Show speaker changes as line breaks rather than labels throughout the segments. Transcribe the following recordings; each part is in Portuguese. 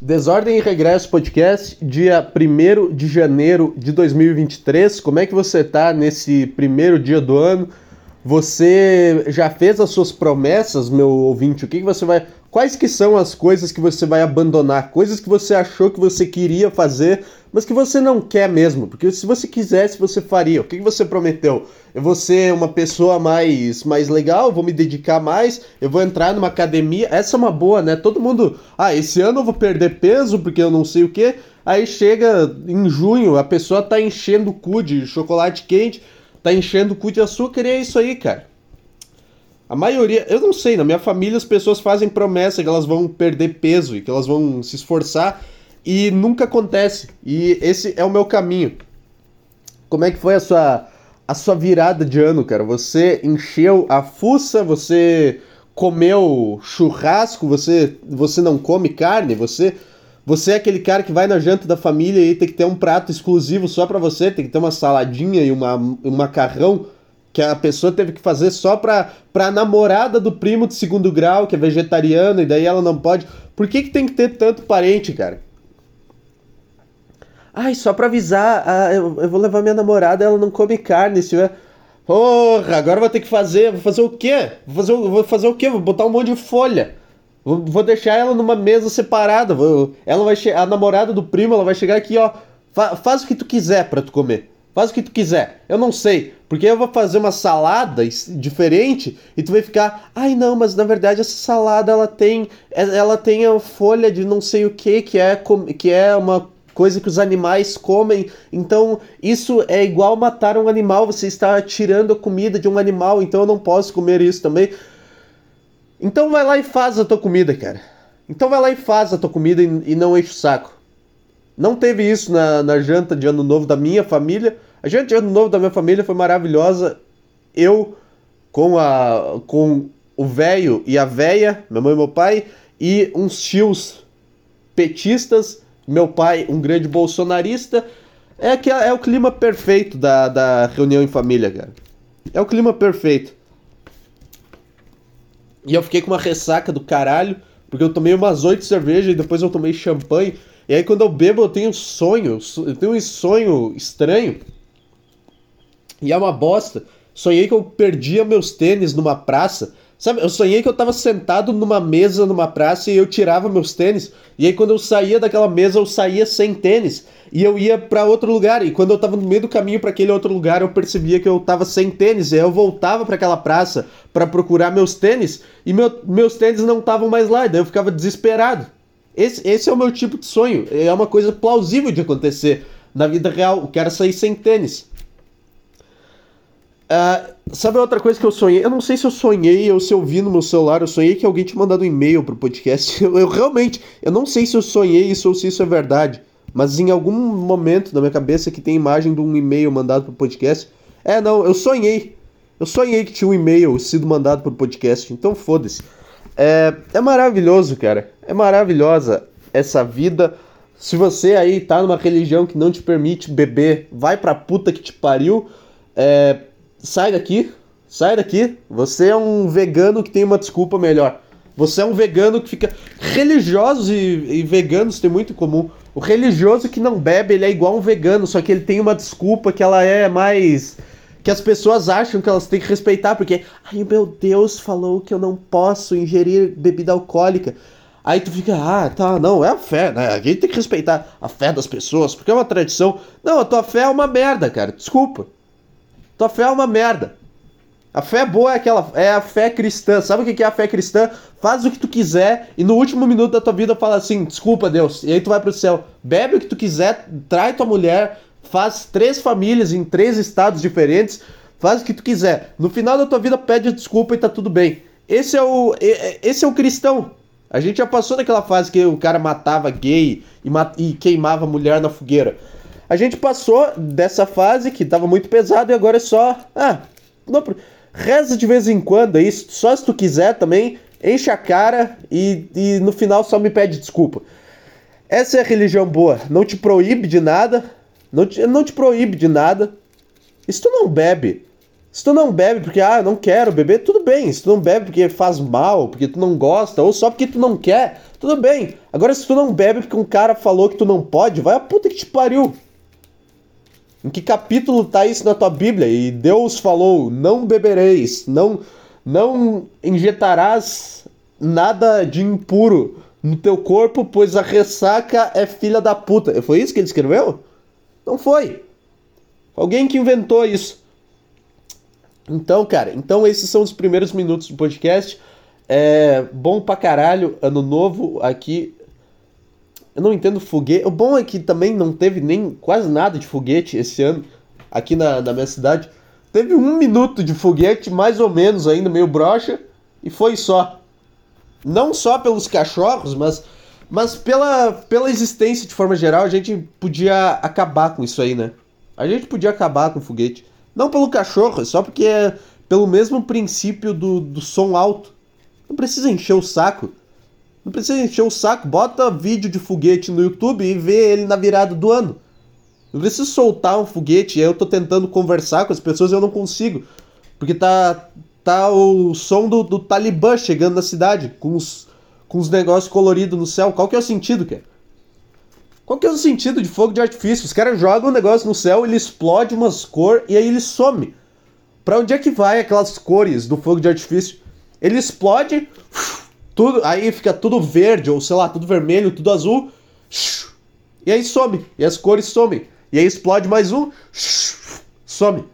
Desordem e Regresso Podcast, dia 1 de janeiro de 2023. Como é que você tá nesse primeiro dia do ano? Você já fez as suas promessas, meu ouvinte? O que, que você vai. Quais que são as coisas que você vai abandonar? Coisas que você achou que você queria fazer, mas que você não quer mesmo. Porque se você quisesse, você faria. O que, você prometeu? Eu vou ser uma pessoa mais, mais legal, vou me dedicar mais, eu vou entrar numa academia. Essa é uma boa, né? Todo mundo. Ah, esse ano eu vou perder peso porque eu não sei o que. Aí chega em junho, a pessoa tá enchendo o cu de chocolate quente, tá enchendo o cu de açúcar e é isso aí, cara. A maioria, eu não sei, na minha família as pessoas fazem promessa que elas vão perder peso e que elas vão se esforçar e nunca acontece. E esse é o meu caminho. Como é que foi a sua a sua virada de ano, cara? Você encheu a fuça, você comeu churrasco, você você não come carne, você você é aquele cara que vai na janta da família e tem que ter um prato exclusivo só para você, tem que ter uma saladinha e uma, um macarrão que a pessoa teve que fazer só pra, pra namorada do primo de segundo grau, que é vegetariano, e daí ela não pode. Por que, que tem que ter tanto parente, cara? Ai, só pra avisar, ah, eu, eu, vou levar minha namorada, ela não come carne, se tiver. Porra, agora vou ter que fazer. Vou fazer o quê? Vou fazer, vou fazer o quê? Vou botar um monte de folha. Vou, vou deixar ela numa mesa separada. Vou, ela vai A namorada do primo, ela vai chegar aqui, ó. Fa, faz o que tu quiser pra tu comer. Faz o que tu quiser. Eu não sei. Porque eu vou fazer uma salada diferente e tu vai ficar, ai não, mas na verdade essa salada ela tem ela tem a folha de não sei o que que é que é uma coisa que os animais comem. Então, isso é igual matar um animal, você está tirando a comida de um animal, então eu não posso comer isso também. Então vai lá e faz a tua comida, cara. Então vai lá e faz a tua comida e, e não enche o saco. Não teve isso na, na janta de ano novo da minha família. A janta de ano novo da minha família foi maravilhosa. Eu com a com o velho e a véia, minha mãe e meu pai, e uns tios petistas meu pai, um grande bolsonarista. É que é, é o clima perfeito da, da reunião em família, cara. É o clima perfeito. E eu fiquei com uma ressaca do caralho, porque eu tomei umas oito cervejas e depois eu tomei champanhe. E aí quando eu bebo eu tenho sonho, eu tenho um sonho estranho. E é uma bosta. Sonhei que eu perdia meus tênis numa praça Sabe, eu sonhei que eu tava sentado numa mesa numa praça e eu tirava meus tênis. E aí quando eu saía daquela mesa, eu saía sem tênis. E eu ia para outro lugar. E quando eu tava no meio do caminho para aquele outro lugar, eu percebia que eu tava sem tênis. E aí eu voltava para aquela praça para procurar meus tênis. E meu, meus tênis não estavam mais lá. E daí eu ficava desesperado. Esse, esse é o meu tipo de sonho. É uma coisa plausível de acontecer na vida real. O cara sair sem tênis. Uh, sabe outra coisa que eu sonhei? Eu não sei se eu sonhei ou se eu vi no meu celular. Eu sonhei que alguém tinha mandado um e-mail pro podcast. Eu, eu, realmente, eu não sei se eu sonhei isso ou se isso é verdade. Mas em algum momento na minha cabeça que tem imagem de um e-mail mandado pro podcast. É, não, eu sonhei. Eu sonhei que tinha um e-mail sido mandado pro podcast. Então foda-se. É, é maravilhoso, cara. É maravilhosa essa vida. Se você aí tá numa religião que não te permite beber, vai pra puta que te pariu. É, sai daqui, sai daqui. Você é um vegano que tem uma desculpa melhor. Você é um vegano que fica. Religiosos e, e, veganos têm muito em comum. O religioso que não bebe, ele é igual um vegano, só que ele tem uma desculpa que ela é mais. que as pessoas acham que elas têm que respeitar, porque. Ai meu Deus falou que eu não posso ingerir bebida alcoólica. Aí tu fica, ah, tá, não, é a fé, né? A gente tem que respeitar a fé das pessoas, porque é uma tradição. Não, a tua fé é uma merda, cara. Desculpa. Tua fé é uma merda. A fé boa é aquela, é a fé cristã. Sabe o que é a fé cristã? Faz o que tu quiser e no último minuto da tua vida fala assim: desculpa, Deus. E aí tu vai pro céu. Bebe o que tu quiser, trai tua mulher, faz três famílias em três estados diferentes, faz o que tu quiser. No final da tua vida pede desculpa e tá tudo bem. Esse é o, esse é o cristão. A gente já passou daquela fase que o cara matava gay e, e queimava mulher na fogueira. A gente passou dessa fase que tava muito pesado e agora é só. Ah, não, reza de vez em quando aí, só se tu quiser também, enche a cara e, e no final só me pede desculpa. Essa é a religião boa, não te proíbe de nada, não te, não te proíbe de nada. E se tu não bebe, Se tu não bebe porque, ah, não quero beber, tudo bem. Se tu não bebe porque faz mal, porque tu não gosta, ou só porque tu não quer, tudo bem. Agora, se tu não bebe porque um cara falou que tu não pode, vai a puta que te pariu. Em que capítulo tá isso na tua Bíblia? E Deus falou: não bebereis, não, não injetarás nada de impuro no teu corpo, pois a ressaca é filha da puta. Foi isso que ele escreveu? Não foi. Alguém que inventou isso. Então, cara, então esses são os primeiros minutos do podcast. É bom pra caralho, ano novo aqui. Eu não entendo foguete. O bom é que também não teve nem quase nada de foguete esse ano aqui na, na minha cidade. Teve um minuto de foguete, mais ou menos, ainda meio broxa, e foi só. Não só pelos cachorros, mas, mas pela, pela existência de forma geral, a gente podia acabar com isso aí, né? A gente podia acabar com o foguete. Não pelo cachorro, só porque é pelo mesmo princípio do, do som alto. Não precisa encher o saco. Não precisa encher o saco. Bota vídeo de foguete no YouTube e vê ele na virada do ano. Não precisa soltar um foguete. Eu tô tentando conversar com as pessoas e eu não consigo. Porque tá, tá o som do, do Talibã chegando na cidade. Com os, com os negócios coloridos no céu. Qual que é o sentido, cara? Qual que é o sentido de fogo de artifício? Os caras jogam um negócio no céu, ele explode umas cores e aí ele some. Pra onde é que vai aquelas cores do fogo de artifício? Ele explode, tudo, aí fica tudo verde, ou sei lá, tudo vermelho, tudo azul, e aí some, e as cores somem. E aí explode mais um, some.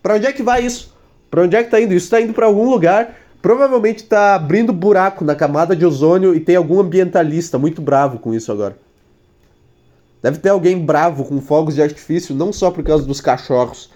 Pra onde é que vai isso? Pra onde é que tá indo? Isso tá indo para algum lugar. Provavelmente tá abrindo buraco na camada de ozônio e tem algum ambientalista muito bravo com isso agora. Deve ter alguém bravo com fogos de artifício, não só por causa dos cachorros.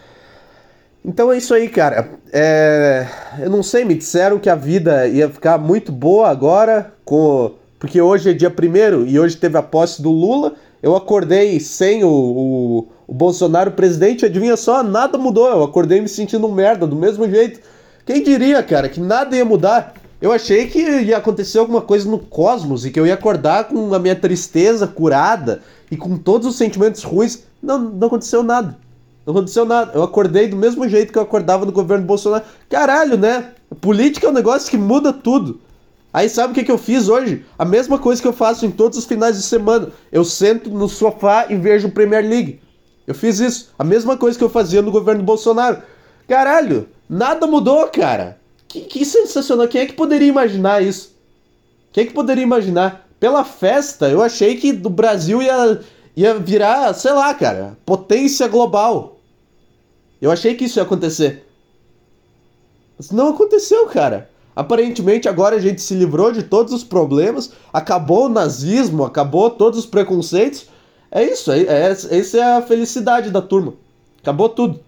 Então é isso aí, cara. É... Eu não sei, me disseram que a vida ia ficar muito boa agora, com... porque hoje é dia primeiro e hoje teve a posse do Lula. Eu acordei sem o, o, o Bolsonaro presidente, adivinha só, nada mudou. Eu acordei me sentindo merda, do mesmo jeito. Quem diria, cara, que nada ia mudar? Eu achei que ia acontecer alguma coisa no cosmos e que eu ia acordar com a minha tristeza curada e com todos os sentimentos ruins. Não, não aconteceu nada. Não aconteceu nada. Eu acordei do mesmo jeito que eu acordava no governo Bolsonaro. Caralho, né? Política é um negócio que muda tudo. Aí sabe o que, que eu fiz hoje? A mesma coisa que eu faço em todos os finais de semana. Eu sento no sofá e vejo Premier League. Eu fiz isso. A mesma coisa que eu fazia no governo Bolsonaro. Caralho, nada mudou, cara. Que, que sensacional. Quem é que poderia imaginar isso? Quem é que poderia imaginar? Pela festa, eu achei que do Brasil ia, ia virar, sei lá, cara, potência global. Eu achei que isso ia acontecer. Mas não aconteceu, cara. Aparentemente agora a gente se livrou de todos os problemas, acabou o nazismo, acabou todos os preconceitos. É isso, é, é, essa é a felicidade da turma. Acabou tudo.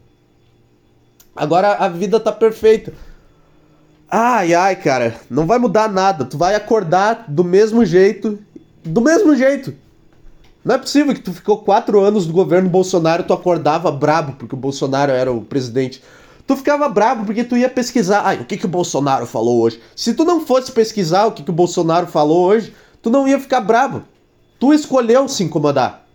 Agora a vida tá perfeita. Ai, ai, cara, não vai mudar nada. Tu vai acordar do mesmo jeito. Do mesmo jeito. Não é possível que tu ficou quatro anos no governo Bolsonaro tu acordava brabo porque o Bolsonaro era o presidente. Tu ficava brabo porque tu ia pesquisar. Ai, o que, que o Bolsonaro falou hoje? Se tu não fosse pesquisar o que, que o Bolsonaro falou hoje, tu não ia ficar brabo. Tu escolheu se incomodar.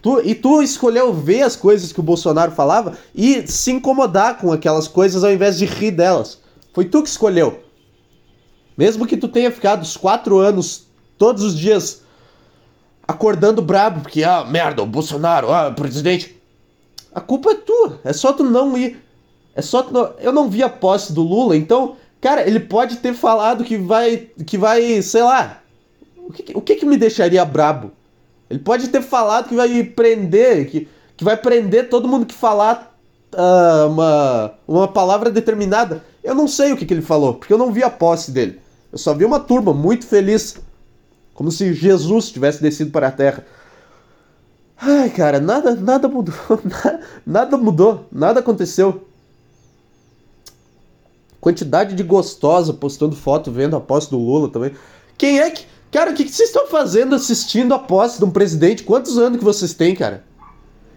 Tu, e tu escolheu ver as coisas que o Bolsonaro falava e se incomodar com aquelas coisas ao invés de rir delas. Foi tu que escolheu. Mesmo que tu tenha ficado os quatro anos, todos os dias, acordando brabo, porque, ah, merda, o Bolsonaro, ah, presidente. A culpa é tua. É só tu não ir. É só tu não... Eu não vi a posse do Lula, então, cara, ele pode ter falado que vai. que vai, sei lá. O que, o que, que me deixaria brabo? Ele pode ter falado que vai prender, que, que vai prender todo mundo que falar uh, uma, uma palavra determinada. Eu não sei o que, que ele falou, porque eu não vi a posse dele. Eu só vi uma turma muito feliz. Como se Jesus tivesse descido para a terra. Ai, cara, nada, nada mudou. Nada mudou, nada aconteceu. Quantidade de gostosa postando foto vendo a posse do Lula também. Quem é que. Cara, o que, vocês estão fazendo assistindo a posse de um presidente? Quantos anos que vocês têm, cara?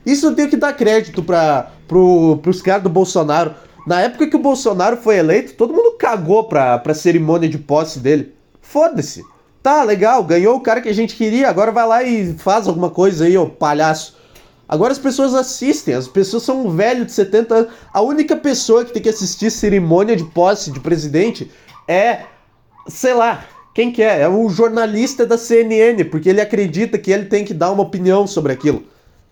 Isso eu tenho que dar crédito para pro, pros caras do Bolsonaro. Na época que o Bolsonaro foi eleito, todo mundo cagou pra, pra cerimônia de posse dele. Foda-se. Tá, legal, ganhou o cara que a gente queria, agora vai lá e faz alguma coisa aí, ô palhaço. Agora as pessoas assistem, as pessoas são um velho de 70 anos. A única pessoa que tem que assistir cerimônia de posse de presidente é, sei lá, quem que é? É o jornalista da CNN, porque ele acredita que ele tem que dar uma opinião sobre aquilo.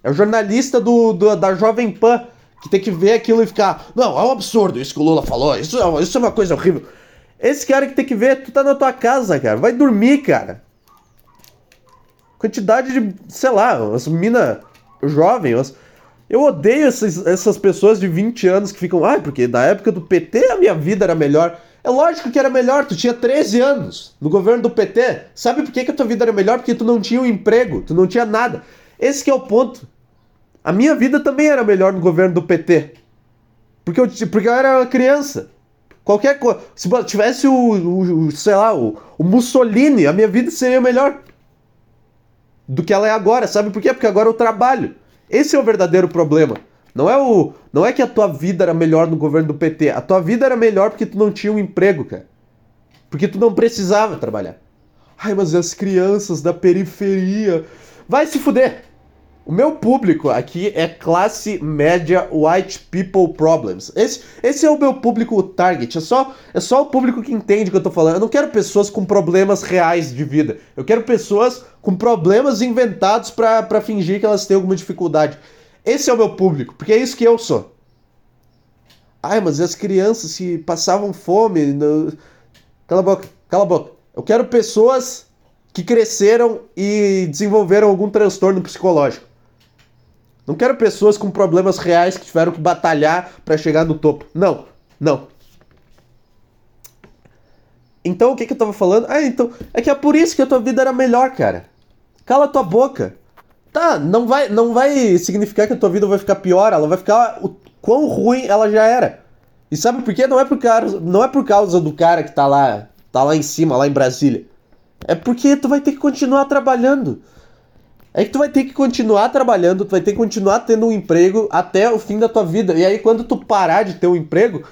É o jornalista do, do da Jovem Pan que tem que ver aquilo e ficar, não, é um absurdo isso que o Lula falou, isso é, isso é uma coisa horrível. Esse cara que tem que ver, tu tá na tua casa, cara, vai dormir, cara. Quantidade de, sei lá, as mina jovem, as... eu odeio essas, essas pessoas de 20 anos que ficam, ah, porque na época do PT a minha vida era melhor. É lógico que era melhor, tu tinha 13 anos no governo do PT. Sabe por que, que a tua vida era melhor? Porque tu não tinha um emprego, tu não tinha nada. Esse é o ponto. A minha vida também era melhor no governo do PT. Porque eu, porque eu era criança. Qualquer coisa. Se tivesse o, o, o sei lá, o, o, Mussolini, a minha vida seria melhor do que ela é agora. Sabe por quê? Porque agora eu trabalho. Esse é o verdadeiro problema. Não é o, não é que a tua vida era melhor no governo do PT. A tua vida era melhor porque tu não tinha um emprego, cara. Porque tu não precisava trabalhar. Ai, mas as crianças da periferia. Vai se fuder! O meu público aqui é classe média white people problems. Esse, esse é o meu público target. É só, é só o público que entende o que eu tô falando. Eu não quero pessoas com problemas reais de vida. Eu quero pessoas com problemas inventados para fingir que elas têm alguma dificuldade. Esse é o meu público, porque é isso que eu sou. Ai, mas as crianças que passavam fome? No... Cala a boca, cala a boca. Eu quero pessoas que cresceram e desenvolveram algum transtorno psicológico. Não quero pessoas com problemas reais que tiveram que batalhar para chegar no topo. Não, não. Então o que, que eu tava falando? Ah, então. É que é por isso que a tua vida era melhor, cara. Cala tua boca. Tá, não vai, não vai significar que a tua vida vai ficar pior, ela vai ficar o quão ruim ela já era. E sabe por quê? Não é por causa, não é por causa do cara que tá lá, tá lá em cima, lá em Brasília. É porque tu vai ter que continuar trabalhando é que tu vai ter que continuar trabalhando, tu vai ter que continuar tendo um emprego até o fim da tua vida. E aí quando tu parar de ter um emprego,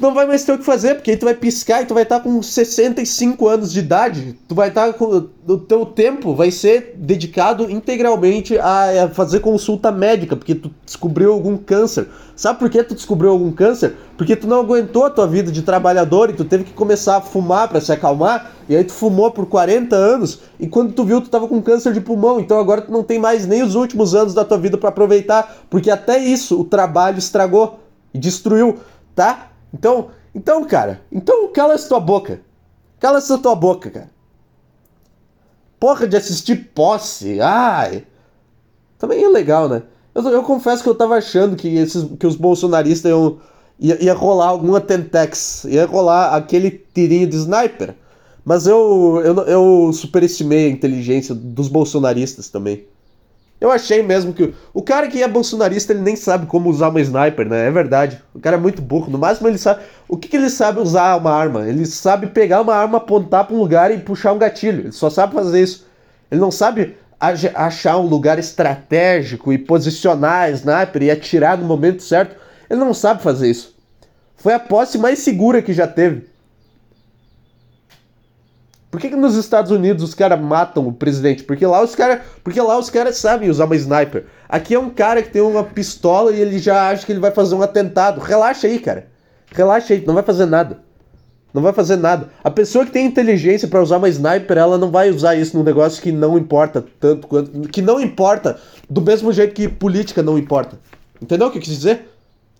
tu não vai mais ter o que fazer, porque aí tu vai piscar e tu vai estar tá com 65 anos de idade, tu vai estar tá com o teu tempo vai ser dedicado integralmente a fazer consulta médica, porque tu descobriu algum câncer. Sabe por que tu descobriu algum câncer? Porque tu não aguentou a tua vida de trabalhador e tu teve que começar a fumar para se acalmar, e aí tu fumou por 40 anos, e quando tu viu tu tava com câncer de pulmão, então agora tu não tem mais nem os últimos anos da tua vida para aproveitar, porque até isso o trabalho estragou e destruiu, tá? Então, então, cara, então cala essa tua boca. Cala essa tua boca, cara. Porra de assistir posse. Ai. Também é legal, né? Eu, eu confesso que eu tava achando que, esses, que os bolsonaristas iam, ia, ia rolar alguma Tentex. Ia rolar aquele tirinho de sniper. Mas eu, eu, eu superestimei a inteligência dos bolsonaristas também. Eu achei mesmo que. O cara que é bolsonarista, ele nem sabe como usar uma sniper, né? É verdade. O cara é muito burro. No máximo ele sabe. O que, que ele sabe usar uma arma? Ele sabe pegar uma arma, apontar para um lugar e puxar um gatilho. Ele só sabe fazer isso. Ele não sabe achar um lugar estratégico e posicionar a sniper e atirar no momento certo. Ele não sabe fazer isso. Foi a posse mais segura que já teve. Por que, que nos Estados Unidos os caras matam o presidente? Porque lá os caras, porque lá os caras sabem usar uma sniper. Aqui é um cara que tem uma pistola e ele já acha que ele vai fazer um atentado. Relaxa aí, cara. Relaxa aí, não vai fazer nada. Não vai fazer nada. A pessoa que tem inteligência para usar uma sniper, ela não vai usar isso num negócio que não importa tanto quanto que não importa do mesmo jeito que política não importa. Entendeu o que eu quis dizer?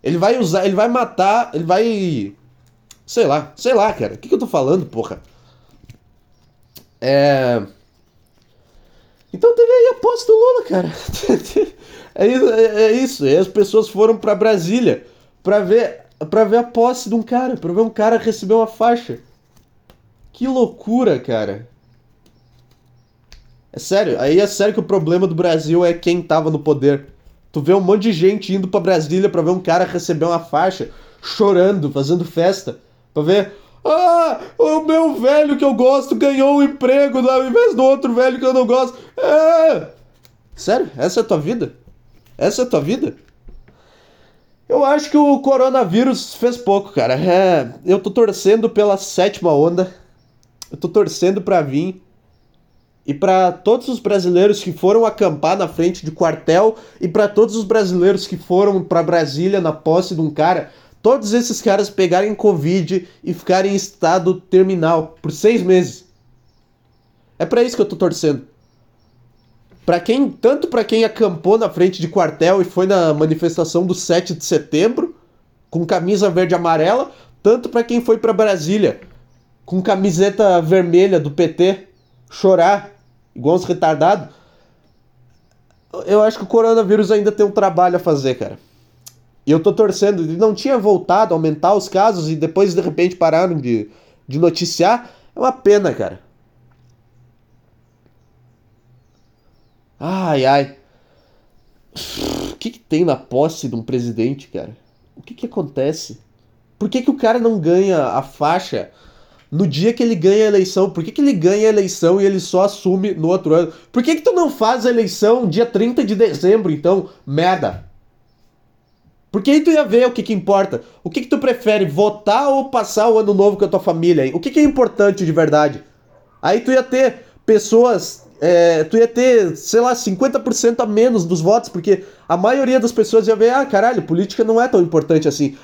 Ele vai usar, ele vai matar, ele vai sei lá, sei lá, cara. O que, que eu tô falando, porra? É. Então teve aí a posse do Lula, cara. é, é, é, isso. E as pessoas foram para Brasília para ver, pra ver a posse de um cara, para ver um cara receber uma faixa. Que loucura, cara. É sério, aí é sério que o problema do Brasil é quem tava no poder. Tu vê um monte de gente indo para Brasília para ver um cara receber uma faixa, chorando, fazendo festa, para ver ah, o meu velho que eu gosto ganhou um emprego ao invés do outro velho que eu não gosto. É. Sério? Essa é a tua vida? Essa é a tua vida? Eu acho que o coronavírus fez pouco, cara. É, eu tô torcendo pela sétima onda. Eu tô torcendo pra vir. e para todos os brasileiros que foram acampar na frente de quartel e para todos os brasileiros que foram para Brasília na posse de um cara, todos esses caras pegarem Covid e ficarem em estado terminal por seis meses. É para isso que eu tô torcendo. Para quem, tanto para quem acampou na frente de quartel e foi na manifestação do 7 de setembro com camisa verde e amarela, tanto para quem foi para Brasília com camiseta vermelha do PT chorar igual uns retardados. Eu acho que o coronavírus ainda tem um trabalho a fazer, cara. E eu tô torcendo. Ele não tinha voltado a aumentar os casos e depois de repente pararam de, de noticiar. É uma pena, cara. Ai, ai. O que, que tem na posse de um presidente, cara? O que, que acontece? Por que, que o cara não ganha a faixa no dia que ele ganha a eleição? Por que, que ele ganha a eleição e ele só assume no outro ano? Por que, que tu não faz a eleição dia 30 de dezembro, então? Merda! Porque aí tu ia ver o que, que importa. O que, que tu prefere, votar ou passar o ano novo com a tua família? O que, que é importante de verdade? Aí tu ia ter pessoas é, tu ia ter, sei lá, 50% a menos dos votos, porque a maioria das pessoas ia ver, ah, caralho, política não é tão importante assim.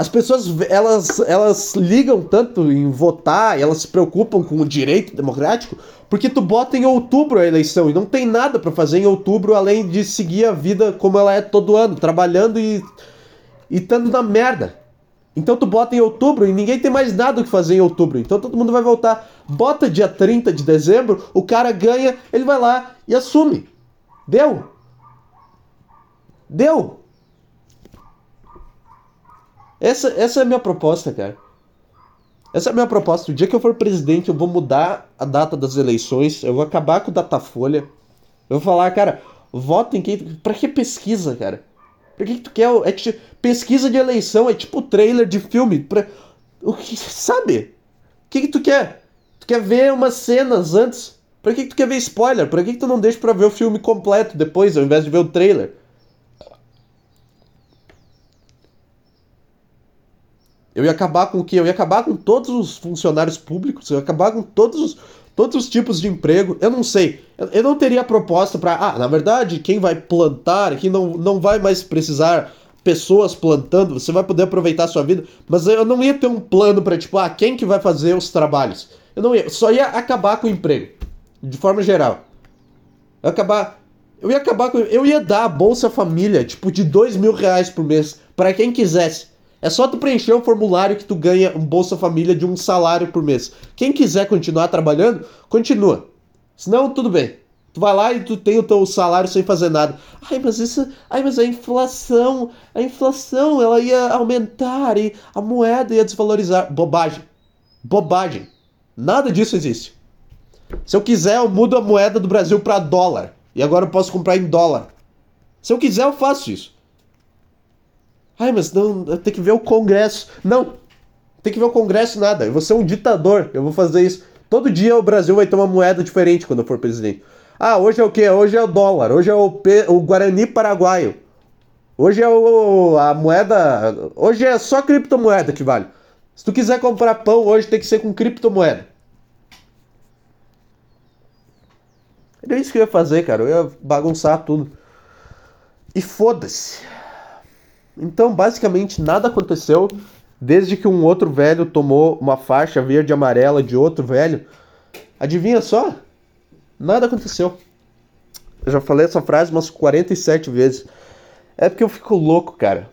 As pessoas, elas, elas ligam tanto em votar, elas se preocupam com o direito democrático, porque tu bota em outubro a eleição e não tem nada para fazer em outubro além de seguir a vida como ela é todo ano, trabalhando e e estando na merda. Então tu bota em outubro e ninguém tem mais nada o que fazer em outubro. Então todo mundo vai voltar. Bota dia 30 de dezembro, o cara ganha, ele vai lá e assume. Deu? Deu? Essa, essa é a minha proposta, cara. Essa é a minha proposta. O dia que eu for presidente, eu vou mudar a data das eleições, eu vou acabar com o Datafolha. Eu vou falar, cara, votem quem. Pra que pesquisa, cara? Por que, que tu quer? É pesquisa de eleição, é tipo trailer de filme. Pra, o que, sabe? O que, que tu quer? Tu quer ver umas cenas antes? Pra que, que tu quer ver spoiler? Pra que, que tu não deixa pra ver o filme completo depois, ao invés de ver o trailer? Eu ia acabar com o quê? Eu ia acabar com todos os funcionários públicos, eu ia acabar com todos os todos os tipos de emprego. Eu não sei. Eu, não teria proposta para. Ah, na verdade, quem vai plantar aqui não, não vai mais precisar pessoas plantando, você vai poder aproveitar a sua vida. Mas eu não ia ter um plano para tipo, ah, quem que vai fazer os trabalhos? Eu não ia. Só ia acabar com o emprego. De forma geral. Eu ia acabar. Eu ia acabar com. Eu ia dar a Bolsa Família, tipo, de dois mil reais por mês, para quem quisesse. É só tu preencher um formulário que tu ganha um Bolsa Família de um salário por mês. Quem quiser continuar trabalhando, continua. Senão, tudo bem. Tu vai lá e tu tem o teu salário sem fazer nada. Ai, mas isso. Ai, mas a inflação. A inflação ela ia aumentar e a moeda ia desvalorizar. Bobagem. Bobagem. Nada disso existe. Se eu quiser, eu mudo a moeda do Brasil para dólar. E agora eu posso comprar em dólar. Se eu quiser, eu faço isso. Ai, mas não, tem que ver o Congresso. Não, tem que ver o Congresso nada. Eu vou ser um ditador, eu vou fazer isso. Todo dia o Brasil vai ter uma moeda diferente quando eu for presidente. Ah, hoje é o quê? Hoje é o dólar, hoje é o, o Guarani Paraguaio. Hoje é o, a moeda. Hoje é só criptomoeda que vale. Se tu quiser comprar pão hoje, tem que ser com criptomoeda. Era isso que eu ia fazer, cara. Eu ia bagunçar tudo. E foda-se. Então, basicamente, nada aconteceu desde que um outro velho tomou uma faixa verde e amarela de outro velho. Adivinha só? Nada aconteceu. Eu já falei essa frase umas 47 vezes. É porque eu fico louco, cara.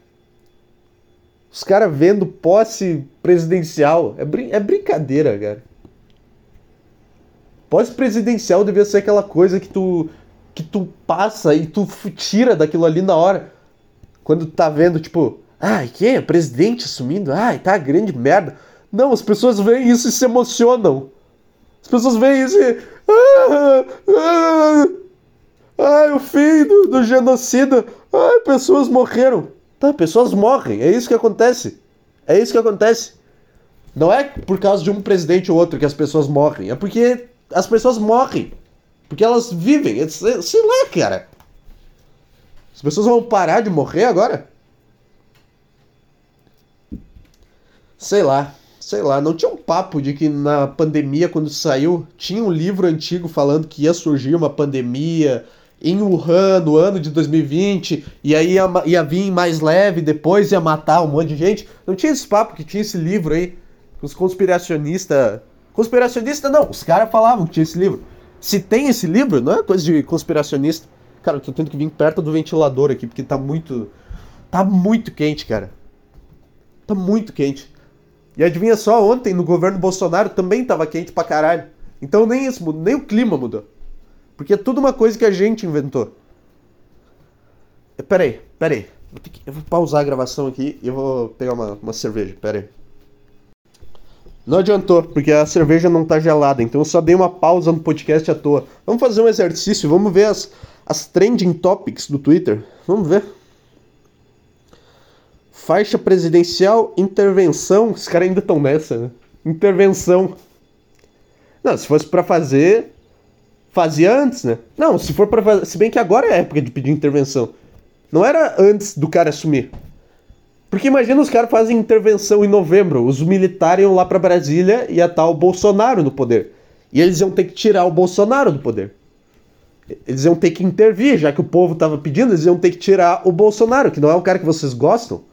Os caras vendo posse presidencial. É, brin é brincadeira, cara. Posse presidencial devia ser aquela coisa que tu que tu passa e tu tira daquilo ali na hora. Quando tá vendo, tipo, ai, que é? Presidente assumindo? Ai, tá grande merda. Não, as pessoas veem isso e se emocionam. As pessoas veem isso e. Ah, ah, ai, o fim do, do genocida. Ai, pessoas morreram. Tá, pessoas morrem. É isso que acontece. É isso que acontece. Não é por causa de um presidente ou outro que as pessoas morrem. É porque as pessoas morrem. Porque elas vivem. Sei lá, cara. As pessoas vão parar de morrer agora? Sei lá. sei lá, não tinha um papo de que na pandemia, quando saiu, tinha um livro antigo falando que ia surgir uma pandemia em Wuhan no ano de 2020, e aí ia, ia vir mais leve, depois ia matar um monte de gente. Não tinha esse papo que tinha esse livro aí, os conspiracionistas. Conspiracionista não, os caras falavam que tinha esse livro. Se tem esse livro, não é coisa de conspiracionista. Cara, eu tô tendo que vir perto do ventilador aqui, porque tá muito. Tá muito quente, cara. Tá muito quente. E adivinha só, ontem no governo Bolsonaro também tava quente pra caralho. Então nem isso, nem o clima mudou. Porque é tudo uma coisa que a gente inventou. Peraí, peraí. Eu, que... eu vou pausar a gravação aqui e eu vou pegar uma, uma cerveja. Peraí. Não adiantou, porque a cerveja não tá gelada, então eu só dei uma pausa no podcast à toa. Vamos fazer um exercício, vamos ver as, as trending topics do Twitter. Vamos ver. Faixa presidencial, intervenção. Os caras ainda estão nessa, né? Intervenção. Não, se fosse para fazer, fazia antes, né? Não, se for para fazer. Se bem que agora é época de pedir intervenção. Não era antes do cara assumir. Porque imagina os caras fazem intervenção em novembro, os militares iam lá para Brasília e ia estar o Bolsonaro no poder. E eles iam ter que tirar o Bolsonaro do poder. Eles iam ter que intervir, já que o povo estava pedindo, eles iam ter que tirar o Bolsonaro, que não é o cara que vocês gostam.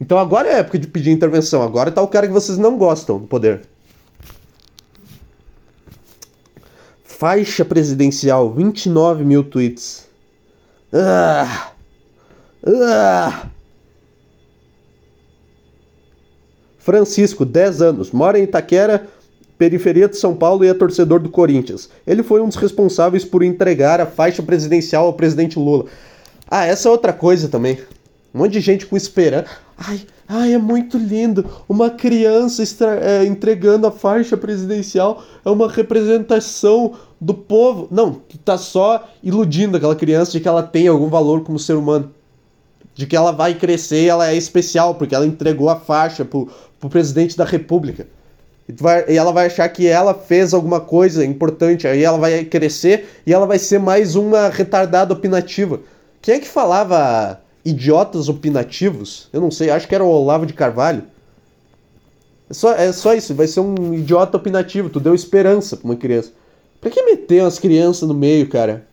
Então agora é época de pedir intervenção, agora tá o cara que vocês não gostam do poder. Faixa presidencial, 29 mil tweets. Ah! Ah! Francisco, 10 anos, mora em Itaquera, periferia de São Paulo e é torcedor do Corinthians. Ele foi um dos responsáveis por entregar a faixa presidencial ao presidente Lula. Ah, essa é outra coisa também. Um monte de gente com esperança. Ai, ai, é muito lindo. Uma criança é, entregando a faixa presidencial é uma representação do povo. Não, tu tá só iludindo aquela criança de que ela tem algum valor como ser humano. De que ela vai crescer e ela é especial, porque ela entregou a faixa pro, pro presidente da república. E, vai, e ela vai achar que ela fez alguma coisa importante, aí ela vai crescer e ela vai ser mais uma retardada opinativa. Quem é que falava idiotas opinativos? Eu não sei, acho que era o Olavo de Carvalho. É só, é só isso, vai ser um idiota opinativo, tu deu esperança pra uma criança. Pra que meter umas crianças no meio, cara?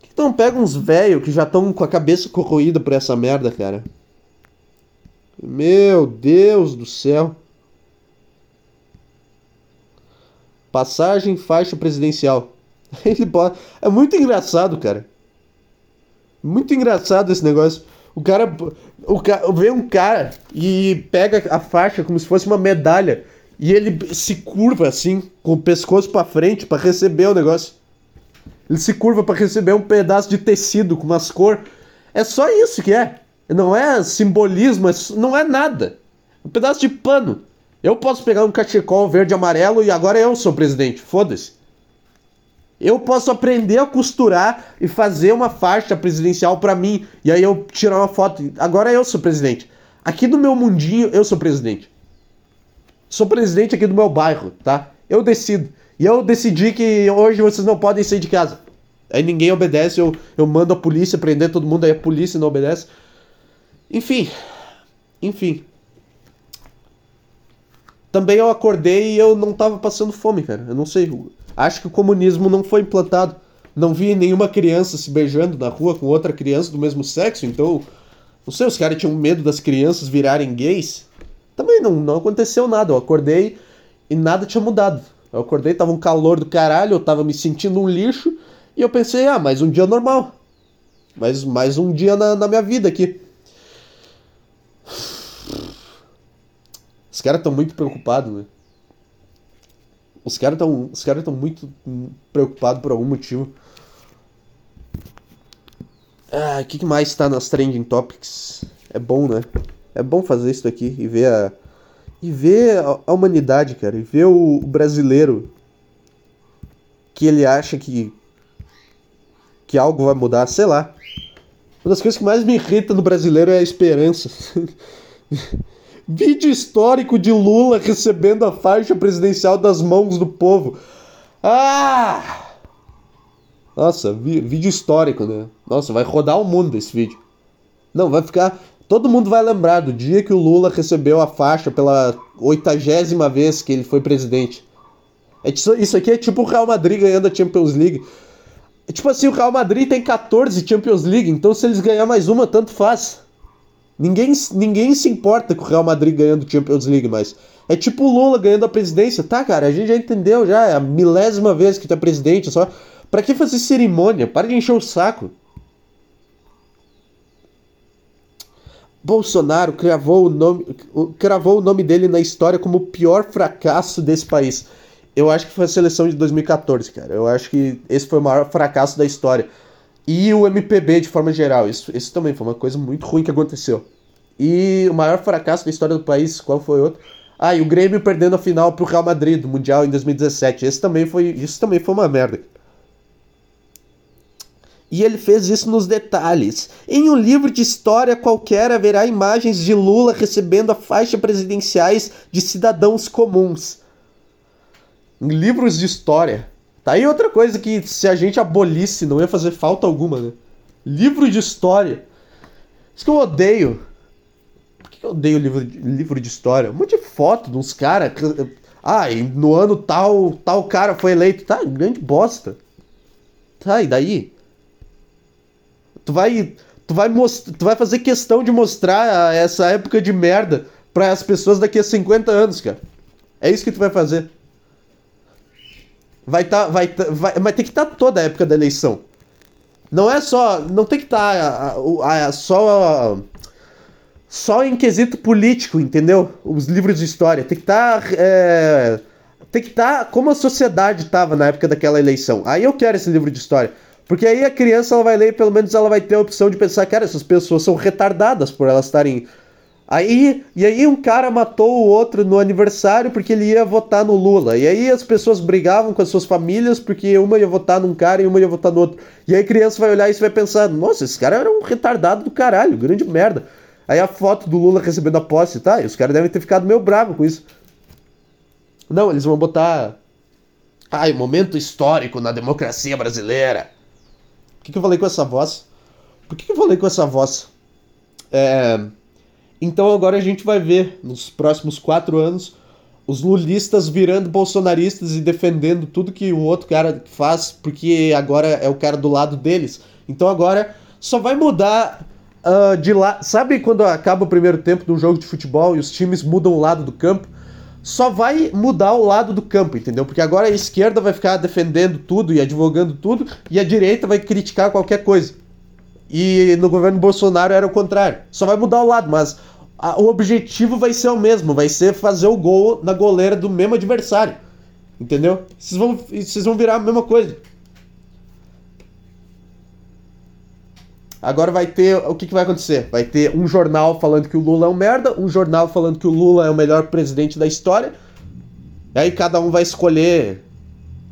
Por que tu não pega uns velhos que já estão com a cabeça corroída por essa merda, cara? Meu Deus do céu. Passagem faixa presidencial. Ele bota... É muito engraçado, cara. Muito engraçado esse negócio. O cara, o cara vê um cara e pega a faixa como se fosse uma medalha e ele se curva assim, com o pescoço para frente para receber o negócio. Ele se curva para receber um pedaço de tecido com umas cor. É só isso que é. Não é simbolismo, é não é nada. Um pedaço de pano. Eu posso pegar um cachecol verde e amarelo e agora eu sou presidente. Foda-se. Eu posso aprender a costurar e fazer uma faixa presidencial para mim. E aí eu tirar uma foto. Agora eu sou presidente. Aqui no meu mundinho, eu sou presidente. Sou presidente aqui do meu bairro, tá? Eu decido. E eu decidi que hoje vocês não podem sair de casa. Aí ninguém obedece, eu, eu mando a polícia prender todo mundo, aí a polícia não obedece. Enfim, enfim. Também eu acordei e eu não tava passando fome, cara. Eu não sei. Acho que o comunismo não foi implantado. Não vi nenhuma criança se beijando na rua com outra criança do mesmo sexo, então. Não sei, os caras tinham medo das crianças virarem gays. Também não, não aconteceu nada. Eu acordei e nada tinha mudado. Eu acordei, tava um calor do caralho, eu tava me sentindo um lixo. E eu pensei, ah, mais um dia normal. Mais, mais um dia na, na minha vida aqui. Os caras estão muito preocupados, né? Os caras estão os cara estão muito preocupados por algum motivo. Ah, o que, que mais está nas trending topics? É bom, né? É bom fazer isso aqui e ver a e ver a, humanidade, cara, e ver o brasileiro que ele acha que que algo vai mudar, sei lá. Uma das coisas que mais me irrita no brasileiro é a esperança. Vídeo histórico de Lula recebendo a faixa presidencial das mãos do povo. Ah! Nossa, vídeo histórico, né? Nossa, vai rodar o mundo esse vídeo. Não, vai ficar. Todo mundo vai lembrar do dia que o Lula recebeu a faixa pela oitagésima vez que ele foi presidente. É, isso aqui é tipo o Real Madrid ganhando a Champions League. É tipo assim, o Real Madrid tem 14 Champions League, então se eles ganhar mais uma, tanto faz. Ninguém, ninguém se importa com o Real Madrid ganhando Champions League, mas é tipo o Lula ganhando a presidência. Tá, cara, a gente já entendeu já, é a milésima vez que tu é presidente, só. Pra que fazer cerimônia? Para de encher o saco. Bolsonaro cravou o nome, cravou o nome dele na história como o pior fracasso desse país. Eu acho que foi a seleção de 2014, cara. Eu acho que esse foi o maior fracasso da história. E o MPB de forma geral. Isso, isso também foi uma coisa muito ruim que aconteceu. E o maior fracasso da história do país, qual foi outro? Ah, e o Grêmio perdendo a final pro Real Madrid do Mundial em 2017. Esse também foi, isso também foi uma merda. E ele fez isso nos detalhes. Em um livro de história qualquer haverá imagens de Lula recebendo a faixa presidenciais de cidadãos comuns. Em livros de história. Tá aí outra coisa que se a gente abolisse não ia fazer falta alguma, né? Livro de história. Isso que eu odeio. Por que eu odeio livro de, livro de história? Um monte de foto de uns caras. Ah, e no ano tal, tal cara foi eleito. Tá, grande bosta. Tá, e daí? Tu vai. Tu vai, most... tu vai fazer questão de mostrar essa época de merda para as pessoas daqui a 50 anos, cara. É isso que tu vai fazer. Vai tá, vai, tá, vai, vai ter que estar tá toda a época da eleição. Não é só. Não tem que estar tá, só. Só em quesito político, entendeu? Os livros de história. Tem que estar. Tá, é, tem que estar tá como a sociedade estava na época daquela eleição. Aí eu quero esse livro de história. Porque aí a criança ela vai ler e pelo menos ela vai ter a opção de pensar, cara, essas pessoas são retardadas por elas estarem Aí, e aí um cara matou o outro no aniversário porque ele ia votar no Lula. E aí as pessoas brigavam com as suas famílias porque uma ia votar num cara e uma ia votar no outro. E aí a criança vai olhar e vai pensar: "Nossa, esse cara era um retardado do caralho, grande merda". Aí a foto do Lula recebendo a posse, tá? E os caras devem ter ficado meio bravos com isso. Não, eles vão botar Ai, momento histórico na democracia brasileira. Por que, que eu falei com essa voz? Por que, que eu falei com essa voz? É então agora a gente vai ver, nos próximos quatro anos, os lulistas virando bolsonaristas e defendendo tudo que o outro cara faz, porque agora é o cara do lado deles. Então agora só vai mudar uh, de lá. Sabe quando acaba o primeiro tempo de um jogo de futebol e os times mudam o lado do campo? Só vai mudar o lado do campo, entendeu? Porque agora a esquerda vai ficar defendendo tudo e advogando tudo, e a direita vai criticar qualquer coisa. E no governo Bolsonaro era o contrário. Só vai mudar o lado, mas a, o objetivo vai ser o mesmo, vai ser fazer o gol na goleira do mesmo adversário. Entendeu? Vocês vão, vocês vão virar a mesma coisa. Agora vai ter. O que, que vai acontecer? Vai ter um jornal falando que o Lula é um merda, um jornal falando que o Lula é o melhor presidente da história. E aí cada um vai escolher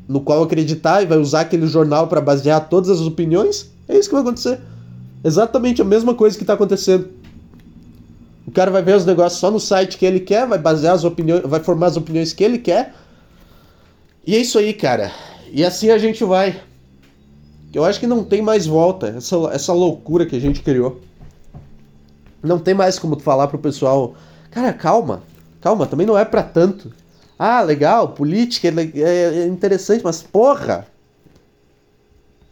no qual acreditar e vai usar aquele jornal para basear todas as opiniões. É isso que vai acontecer. Exatamente a mesma coisa que está acontecendo. O cara vai ver os negócios só no site que ele quer, vai basear as opiniões, vai formar as opiniões que ele quer. E é isso aí, cara. E assim a gente vai. Eu acho que não tem mais volta, essa, essa loucura que a gente criou. Não tem mais como falar pro pessoal, cara, calma, calma, também não é para tanto. Ah, legal, política é, é, é interessante, mas porra!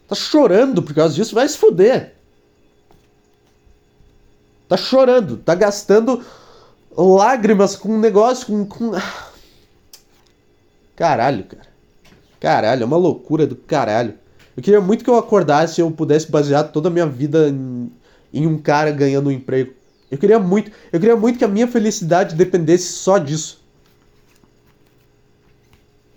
Tá chorando por causa disso, vai se fuder. Tá chorando, tá gastando lágrimas com um negócio com, com. Caralho, cara. Caralho, é uma loucura do caralho. Eu queria muito que eu acordasse e eu pudesse basear toda a minha vida em, em um cara ganhando um emprego. Eu queria muito, eu queria muito que a minha felicidade dependesse só disso.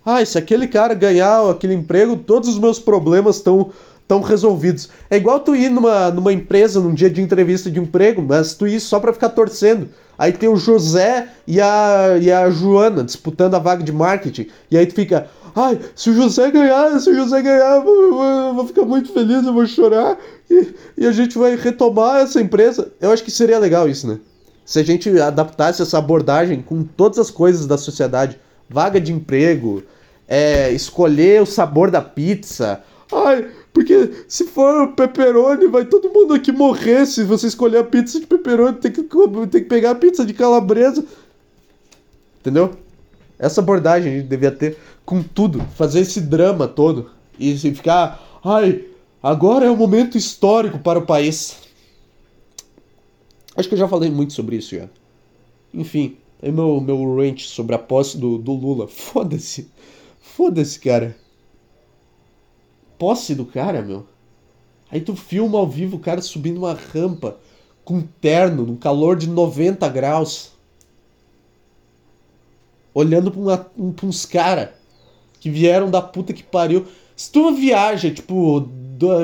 Ah, se aquele cara ganhar aquele emprego, todos os meus problemas estão estão resolvidos. É igual tu ir numa, numa empresa num dia de entrevista de emprego, mas tu ir só para ficar torcendo. Aí tem o José e a, e a Joana disputando a vaga de marketing. E aí tu fica, ai, se o José ganhar, se o José ganhar, eu vou, eu vou ficar muito feliz, eu vou chorar. E, e a gente vai retomar essa empresa. Eu acho que seria legal isso, né? Se a gente adaptasse essa abordagem com todas as coisas da sociedade. Vaga de emprego, é, escolher o sabor da pizza. Ai, Porque se for pepperoni, vai todo mundo aqui morrer. Se você escolher a pizza de pepperoni, tem que, tem que pegar a pizza de calabresa. Entendeu? Essa abordagem a gente devia ter com tudo. Fazer esse drama todo. E ficar. Ai, agora é um momento histórico para o país. Acho que eu já falei muito sobre isso já. Enfim, é meu, meu rant sobre a posse do, do Lula. Foda-se. Foda-se, cara. Posse do cara, meu. Aí tu filma ao vivo o cara subindo uma rampa com terno, num calor de 90 graus. Olhando pra, uma, pra uns caras que vieram da puta que pariu. Se tu viaja, tipo,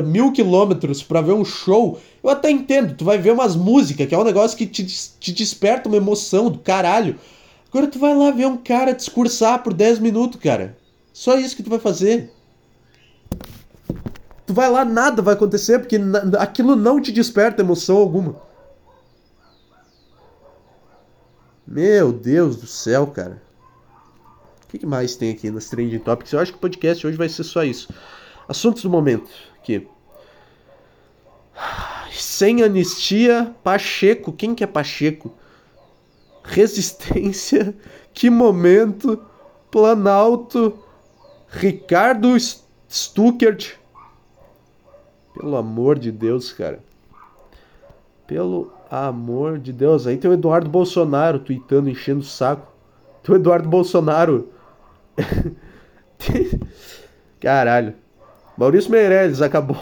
mil quilômetros pra ver um show, eu até entendo. Tu vai ver umas músicas, que é um negócio que te, te desperta uma emoção do caralho. Agora tu vai lá ver um cara discursar por 10 minutos, cara. Só isso que tu vai fazer. Tu vai lá, nada vai acontecer, porque aquilo não te desperta emoção alguma. Meu Deus do céu, cara. O que mais tem aqui nas Trending Topics? Eu acho que o podcast hoje vai ser só isso. Assuntos do momento. Aqui. Sem anistia, Pacheco. Quem que é Pacheco? Resistência. Que momento. Planalto. Ricardo Stuckert. Pelo amor de Deus, cara. Pelo amor de Deus. Aí tem o Eduardo Bolsonaro tweetando, enchendo o saco. Tem o Eduardo Bolsonaro. Caralho. Maurício Meirelles acabou,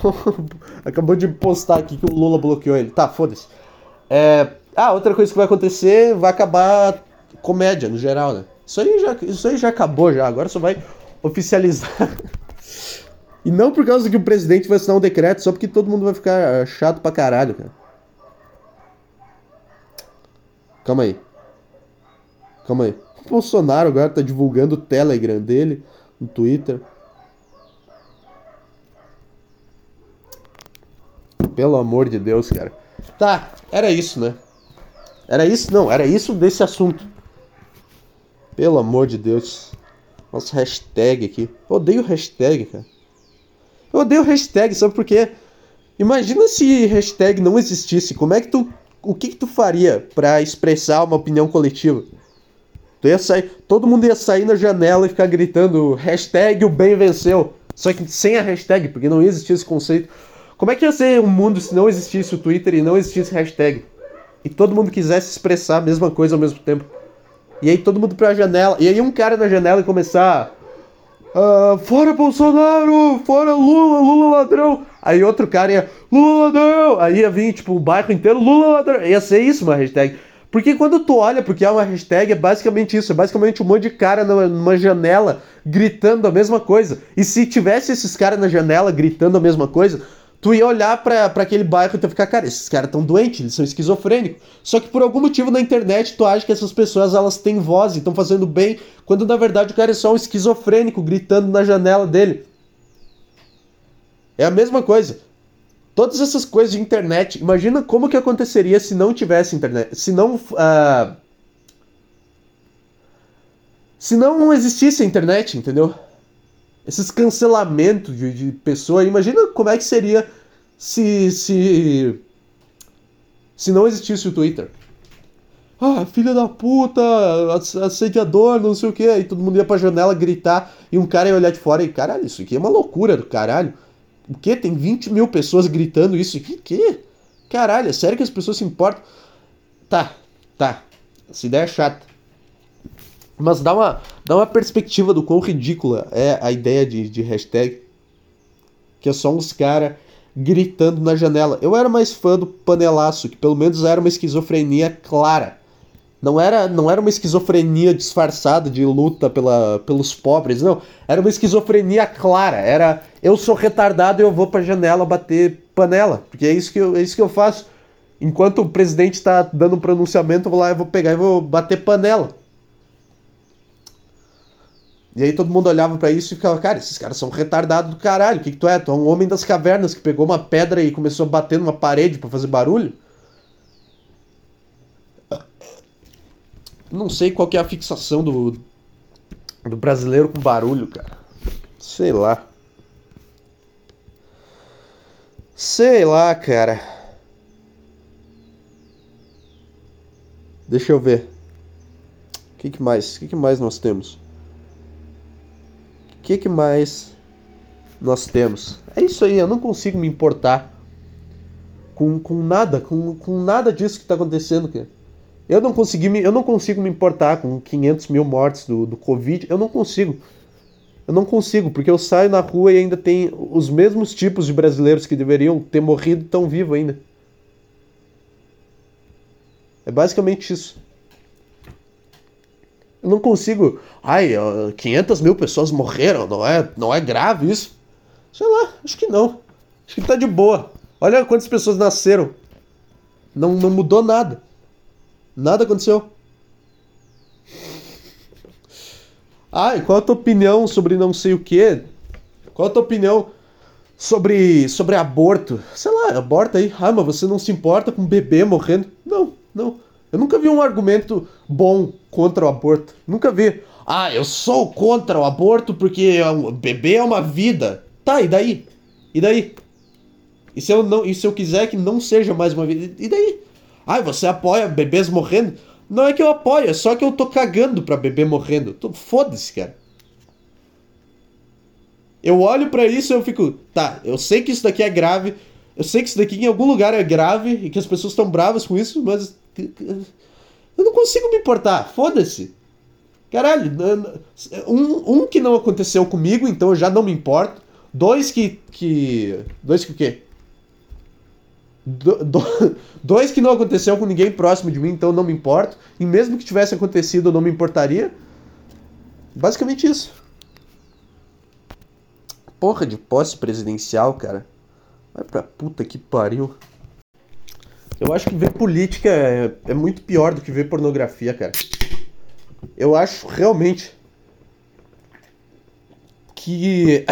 acabou de postar aqui que o Lula bloqueou ele. Tá, foda-se. É... Ah, outra coisa que vai acontecer, vai acabar comédia no geral, né? Isso aí já, isso aí já acabou já, agora só vai oficializar. e não por causa que o presidente vai assinar um decreto, só porque todo mundo vai ficar chato pra caralho, cara. Calma aí. Calma aí. O Bolsonaro agora tá divulgando o Telegram dele no Twitter. Pelo amor de Deus, cara. Tá, era isso, né? Era isso? Não, era isso desse assunto. Pelo amor de Deus. Nossa hashtag aqui. Odeio hashtag, cara. Eu odeio hashtag, sabe por quê? Imagina se hashtag não existisse. Como é que tu. O que, que tu faria para expressar uma opinião coletiva? Tu ia sair. Todo mundo ia sair na janela e ficar gritando hashtag o bem venceu. Só que sem a hashtag, porque não existia esse conceito. Como é que ia ser um mundo se não existisse o Twitter e não existisse hashtag? E todo mundo quisesse expressar a mesma coisa ao mesmo tempo. E aí todo mundo pra janela. E aí um cara na janela e começar. Uh, fora Bolsonaro! Fora Lula! Lula ladrão! Aí outro cara ia. Lula ladrão! Aí ia vir, tipo, o bairro inteiro. Lula ladrão! Ia ser isso uma hashtag. Porque quando tu olha porque é uma hashtag, é basicamente isso. É basicamente um monte de cara numa janela gritando a mesma coisa. E se tivesse esses caras na janela gritando a mesma coisa, tu ia olhar para aquele bairro e tu ia ficar, cara, esses caras tão doentes, eles são esquizofrênicos. Só que por algum motivo na internet tu acha que essas pessoas elas têm voz e estão fazendo bem, quando na verdade o cara é só um esquizofrênico gritando na janela dele. É a mesma coisa. Todas essas coisas de internet, imagina como que aconteceria se não tivesse internet, se não uh, se não existisse a internet, entendeu? Esses cancelamentos de, de pessoa. Imagina como é que seria se, se, se não existisse o Twitter. Ah, filha da puta, assediador, não sei o que. Aí todo mundo ia pra janela gritar e um cara ia olhar de fora e, caralho, isso aqui é uma loucura do caralho. O que? Tem 20 mil pessoas gritando isso aqui? Que? Caralho, é sério que as pessoas se importam? Tá, tá. Essa ideia é chata. Mas dá uma, dá uma perspectiva do quão ridícula é a ideia de, de hashtag. Que é só uns caras gritando na janela. Eu era mais fã do panelaço, que pelo menos era uma esquizofrenia clara. Não era, não era uma esquizofrenia disfarçada de luta pela, pelos pobres, não. Era uma esquizofrenia clara. Era eu sou retardado e eu vou pra janela bater panela. Porque é isso que eu, é isso que eu faço. Enquanto o presidente está dando um pronunciamento, eu vou lá e vou pegar e vou bater panela. E aí todo mundo olhava para isso e ficava, cara, esses caras são retardados do caralho. O que, que tu é? Tu é um homem das cavernas que pegou uma pedra e começou a bater numa parede para fazer barulho? Não sei qual que é a fixação do, do brasileiro com barulho, cara. Sei lá. Sei lá, cara. Deixa eu ver. O que, que mais? O que, que mais nós temos? Que, que mais nós temos? É isso aí, eu não consigo me importar com, com nada, com, com nada disso que está acontecendo. Eu não consegui me, eu não consigo me importar com 500 mil mortes do, do Covid. Eu não consigo. Eu não consigo, porque eu saio na rua e ainda tem os mesmos tipos de brasileiros que deveriam ter morrido tão vivo ainda. É basicamente isso. Não consigo. Ai, 500 mil pessoas morreram, não é, não é grave isso? Sei lá, acho que não. Acho que tá de boa. Olha quantas pessoas nasceram. Não, não mudou nada. Nada aconteceu. E qual a tua opinião sobre não sei o quê? Qual a tua opinião sobre, sobre aborto? Sei lá, aborta aí. Ah, mas você não se importa com um bebê morrendo? Não, não. Eu nunca vi um argumento bom contra o aborto. Nunca vi. Ah, eu sou contra o aborto porque o bebê é uma vida. Tá, e daí? E daí? E se eu, não, e se eu quiser que não seja mais uma vida? E daí? Ah, você apoia bebês morrendo? Não é que eu apoio, é só que eu tô cagando pra bebê morrendo. Foda-se, cara. Eu olho para isso e eu fico, tá, eu sei que isso daqui é grave, eu sei que isso daqui em algum lugar é grave e que as pessoas estão bravas com isso, mas eu não consigo me importar, foda-se. Caralho, um, um que não aconteceu comigo, então eu já não me importo. Dois que. que dois que o quê? Do, do, dois que não aconteceu com ninguém próximo de mim, então não me importo. E mesmo que tivesse acontecido, eu não me importaria. Basicamente isso. Porra de posse presidencial, cara. Vai pra puta que pariu. Eu acho que ver política é, é muito pior do que ver pornografia, cara. Eu acho realmente que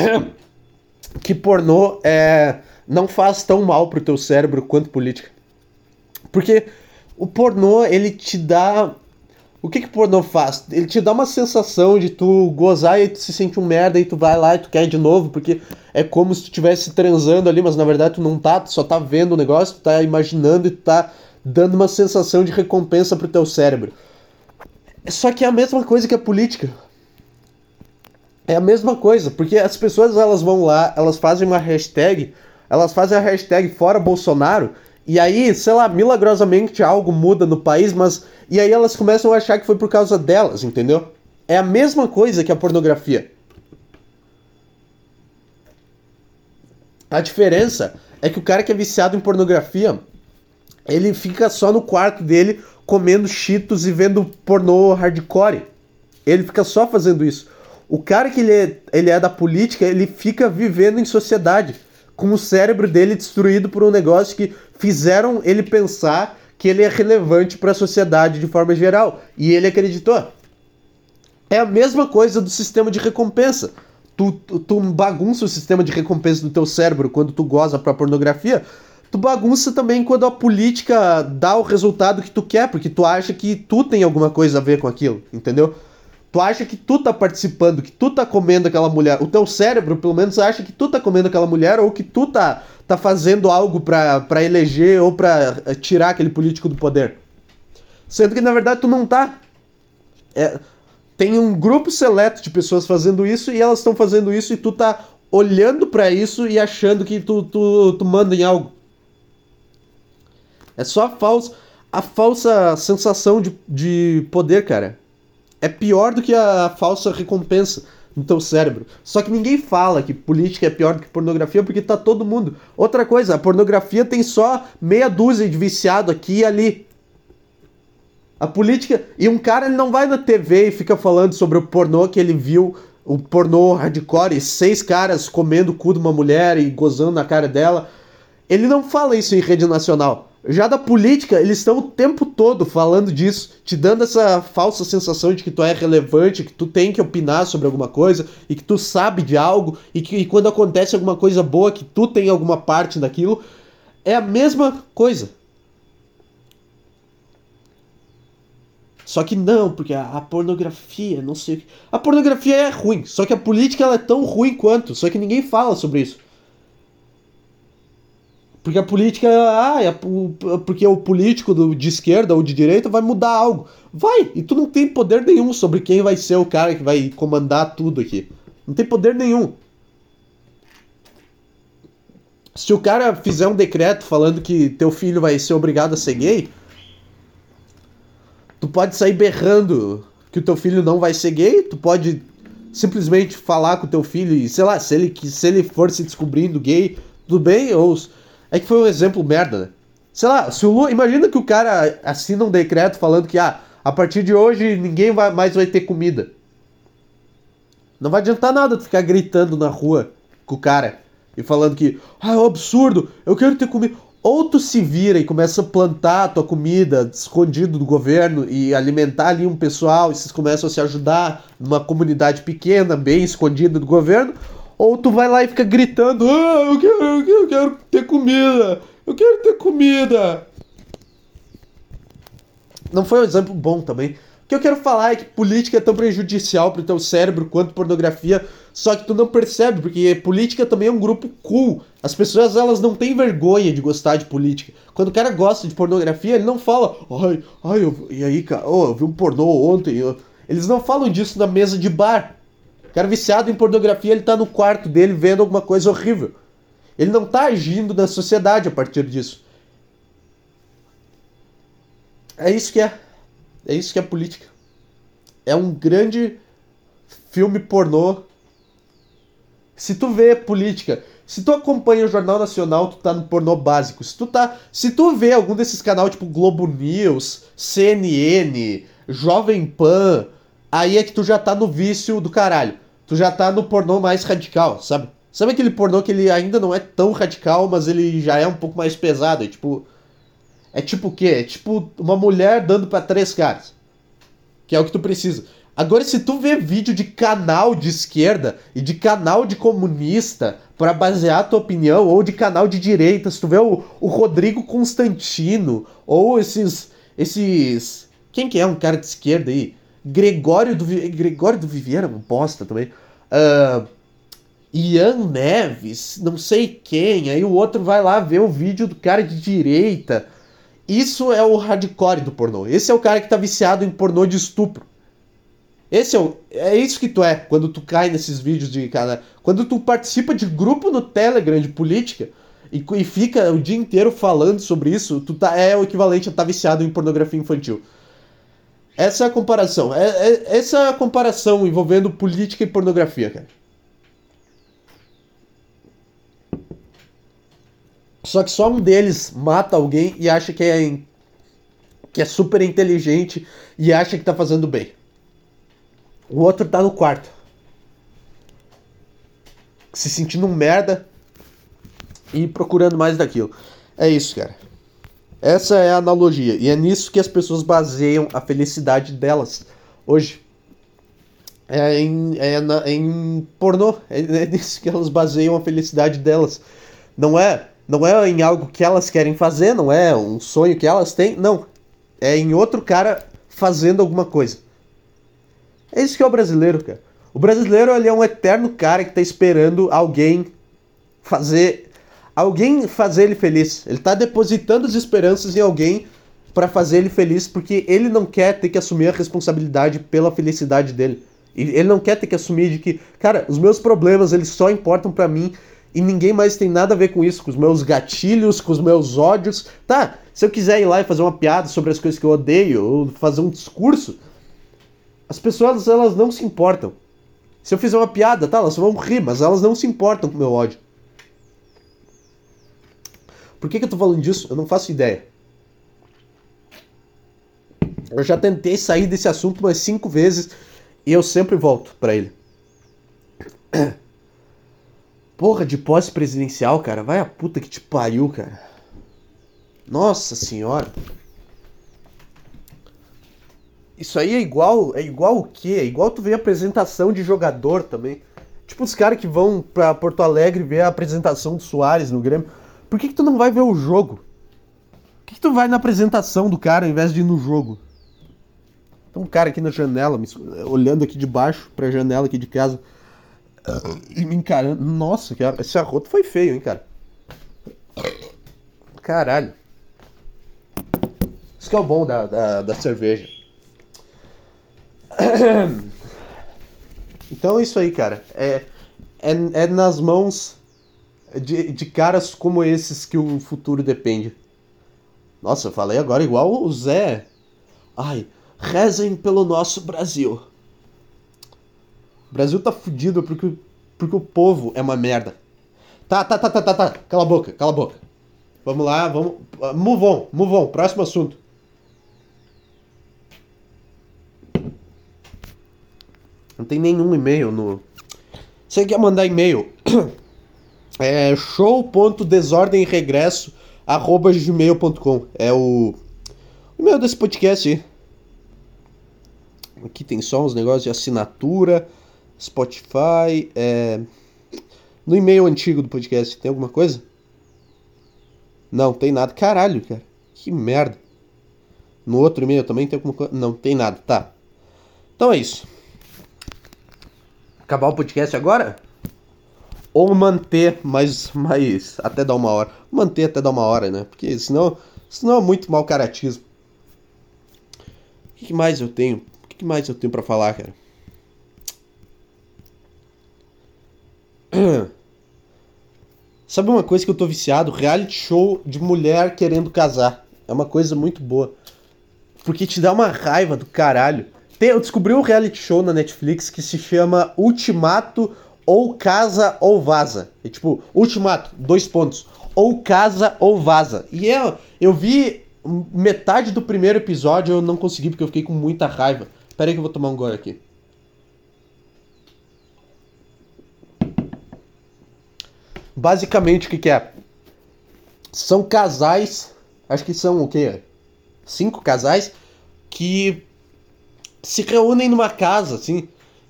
que pornô é não faz tão mal pro teu cérebro quanto política. Porque o pornô, ele te dá. O que que pornô faz? Ele te dá uma sensação de tu gozar e tu se sente um merda e tu vai lá e tu quer de novo, porque é como se tu estivesse transando ali, mas na verdade tu não tá, tu só tá vendo o negócio, tu tá imaginando e tu tá dando uma sensação de recompensa pro teu cérebro. Só que é a mesma coisa que a política. É a mesma coisa, porque as pessoas elas vão lá, elas fazem uma hashtag elas fazem a hashtag fora Bolsonaro, e aí, sei lá, milagrosamente algo muda no país, mas. E aí elas começam a achar que foi por causa delas, entendeu? É a mesma coisa que a pornografia. A diferença é que o cara que é viciado em pornografia, ele fica só no quarto dele comendo cheetos e vendo pornô hardcore. Ele fica só fazendo isso. O cara que ele é, ele é da política, ele fica vivendo em sociedade com o cérebro dele destruído por um negócio que fizeram ele pensar que ele é relevante para a sociedade de forma geral. E ele acreditou. É a mesma coisa do sistema de recompensa. Tu, tu, tu bagunça o sistema de recompensa do teu cérebro quando tu goza pra pornografia. Tu bagunça também quando a política dá o resultado que tu quer, porque tu acha que tu tem alguma coisa a ver com aquilo, entendeu? Tu acha que tu tá participando, que tu tá comendo aquela mulher. O teu cérebro, pelo menos, acha que tu tá comendo aquela mulher ou que tu tá, tá fazendo algo para eleger ou para eh, tirar aquele político do poder. Sendo que, na verdade, tu não tá. É, tem um grupo seleto de pessoas fazendo isso e elas estão fazendo isso e tu tá olhando para isso e achando que tu, tu, tu manda em algo. É só a falsa, a falsa sensação de, de poder, cara é pior do que a falsa recompensa no teu cérebro. Só que ninguém fala que política é pior do que pornografia porque tá todo mundo. Outra coisa, a pornografia tem só meia dúzia de viciado aqui e ali. A política. E um cara ele não vai na TV e fica falando sobre o pornô que ele viu, o pornô hardcore, e seis caras comendo o cu de uma mulher e gozando na cara dela. Ele não fala isso em rede nacional. Já da política, eles estão o tempo todo falando disso, te dando essa falsa sensação de que tu é relevante, que tu tem que opinar sobre alguma coisa e que tu sabe de algo e que e quando acontece alguma coisa boa que tu tem alguma parte daquilo. É a mesma coisa. Só que não, porque a, a, pornografia, não sei. A pornografia é ruim, só que a política ela é tão ruim quanto, só que ninguém fala sobre isso. Porque a política, ah, é porque o político de esquerda ou de direita vai mudar algo. Vai! E tu não tem poder nenhum sobre quem vai ser o cara que vai comandar tudo aqui. Não tem poder nenhum. Se o cara fizer um decreto falando que teu filho vai ser obrigado a ser gay, tu pode sair berrando que o teu filho não vai ser gay, tu pode simplesmente falar com o teu filho e, sei lá, se ele, se ele for se descobrindo gay, tudo bem, ou... É que foi um exemplo merda, né? Sei lá, se o Lula... Imagina que o cara assina um decreto falando que, ah, a partir de hoje ninguém vai, mais vai ter comida. Não vai adiantar nada tu ficar gritando na rua com o cara e falando que, ah, é um absurdo, eu quero ter comida. Ou tu se vira e começa a plantar a tua comida escondido do governo e alimentar ali um pessoal e vocês começam a se ajudar numa comunidade pequena, bem escondida do governo, ou tu vai lá e fica gritando, ah, eu quero, eu quero, eu quero ter comida, eu quero ter comida. Não foi um exemplo bom também. O que eu quero falar é que política é tão prejudicial pro teu cérebro quanto pornografia, só que tu não percebe, porque política também é um grupo cool. As pessoas, elas não têm vergonha de gostar de política. Quando o cara gosta de pornografia, ele não fala, ai, ai, eu, e aí, cara, oh, eu vi um pornô ontem. Eles não falam disso na mesa de bar. Cara viciado em pornografia, ele tá no quarto dele vendo alguma coisa horrível. Ele não tá agindo na sociedade a partir disso. É isso que é. É isso que é política. É um grande filme pornô. Se tu vê política, se tu acompanha o Jornal Nacional, tu tá no pornô básico. Se tu tá, se tu vê algum desses canais tipo Globo News, CNN, Jovem Pan, aí é que tu já tá no vício do caralho. Tu já tá no pornô mais radical, sabe? Sabe aquele pornô que ele ainda não é tão radical, mas ele já é um pouco mais pesado, é tipo é tipo o quê? É tipo uma mulher dando para três caras. Que é o que tu precisa. Agora, se tu vê vídeo de canal de esquerda e de canal de comunista para basear a tua opinião, ou de canal de direita, se tu vê o, o Rodrigo Constantino, ou esses. esses. Quem que é um cara de esquerda aí? Gregório do, Gregório do Viviera, um bosta também. Uh, Ian Neves, não sei quem. Aí o outro vai lá ver o vídeo do cara de direita isso é o hardcore do pornô. Esse é o cara que tá viciado em pornô de estupro. Esse é, o, é isso que tu é quando tu cai nesses vídeos de cara. Quando tu participa de grupo no Telegram de política e, e fica o dia inteiro falando sobre isso, tu tá, é o equivalente a estar tá viciado em pornografia infantil. Essa é a comparação. É, é, essa é a comparação envolvendo política e pornografia, cara. Só que só um deles mata alguém e acha que é, que é super inteligente e acha que tá fazendo bem. O outro tá no quarto. Se sentindo um merda e procurando mais daquilo. É isso, cara. Essa é a analogia. E é nisso que as pessoas baseiam a felicidade delas hoje. É em, é na, em pornô. É, é nisso que elas baseiam a felicidade delas. Não é não é em algo que elas querem fazer, não é um sonho que elas têm, não. É em outro cara fazendo alguma coisa. É isso que é o brasileiro, cara. O brasileiro ele é um eterno cara que tá esperando alguém fazer alguém fazer ele feliz. Ele tá depositando as esperanças em alguém para fazer ele feliz porque ele não quer ter que assumir a responsabilidade pela felicidade dele. Ele não quer ter que assumir de que, cara, os meus problemas eles só importam para mim e ninguém mais tem nada a ver com isso, com os meus gatilhos, com os meus ódios. Tá, se eu quiser ir lá e fazer uma piada sobre as coisas que eu odeio, ou fazer um discurso, as pessoas elas não se importam. Se eu fizer uma piada, tá, elas vão rir, mas elas não se importam com o meu ódio. Por que, que eu tô falando disso? Eu não faço ideia. Eu já tentei sair desse assunto umas cinco vezes e eu sempre volto para ele. Porra de pós-presidencial, cara. Vai a puta que te pariu, cara. Nossa senhora. Isso aí é igual. É igual o quê? É igual tu ver apresentação de jogador também. Tipo os caras que vão pra Porto Alegre ver a apresentação do Soares no Grêmio. Por que, que tu não vai ver o jogo? Por que, que tu vai na apresentação do cara ao invés de ir no jogo? Tem um cara aqui na janela, olhando aqui de baixo pra janela aqui de casa e me encarando. Nossa, esse arroto foi feio, hein, cara. caralho. Isso que é o bom da, da, da cerveja. Então é isso aí, cara. É, é, é nas mãos de, de caras como esses que o futuro depende. Nossa, eu falei agora igual o Zé. Ai, rezem pelo nosso Brasil. O Brasil tá fudido porque, porque o povo é uma merda. Tá, tá, tá, tá, tá, tá. Cala a boca, cala a boca. Vamos lá, vamos. Move on, move on. Próximo assunto. Não tem nenhum e-mail no. Você quer mandar e-mail? É show.desordemregresso.gmail.com É o... e-mail desse podcast aí. Aqui tem só uns negócios de assinatura, Spotify. É... No e-mail antigo do podcast tem alguma coisa? Não, tem nada. Caralho, cara. Que merda. No outro e-mail também tem alguma coisa? Não, tem nada. Tá. Então é isso acabar o podcast agora? Ou manter mais, mais até dar uma hora. Manter até dar uma hora, né? Porque senão, senão é muito mau caratismo. O que mais eu tenho? O que mais eu tenho para falar, cara? Sabe uma coisa que eu tô viciado? Reality show de mulher querendo casar. É uma coisa muito boa. Porque te dá uma raiva do caralho. Tem, eu descobri um reality show na Netflix que se chama Ultimato ou Casa ou Vaza. É tipo, Ultimato, dois pontos. Ou Casa ou Vaza. E eu, eu vi metade do primeiro episódio eu não consegui porque eu fiquei com muita raiva. Pera aí que eu vou tomar um gole aqui. Basicamente, o que, que é? São casais, acho que são o quê? Cinco casais que se reúnem numa casa, assim,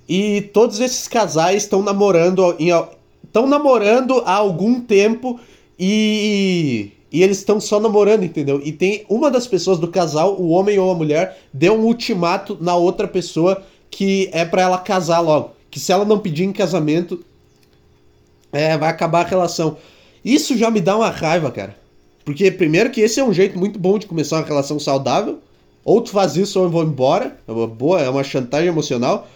e todos esses casais estão namorando estão namorando há algum tempo e e eles estão só namorando, entendeu? E tem uma das pessoas do casal, o homem ou a mulher, deu um ultimato na outra pessoa que é para ela casar logo, que se ela não pedir em casamento, é, vai acabar a relação. Isso já me dá uma raiva, cara. Porque primeiro que esse é um jeito muito bom de começar uma relação saudável. Ou tu faz isso ou eu vou embora. É uma boa, é uma chantagem emocional.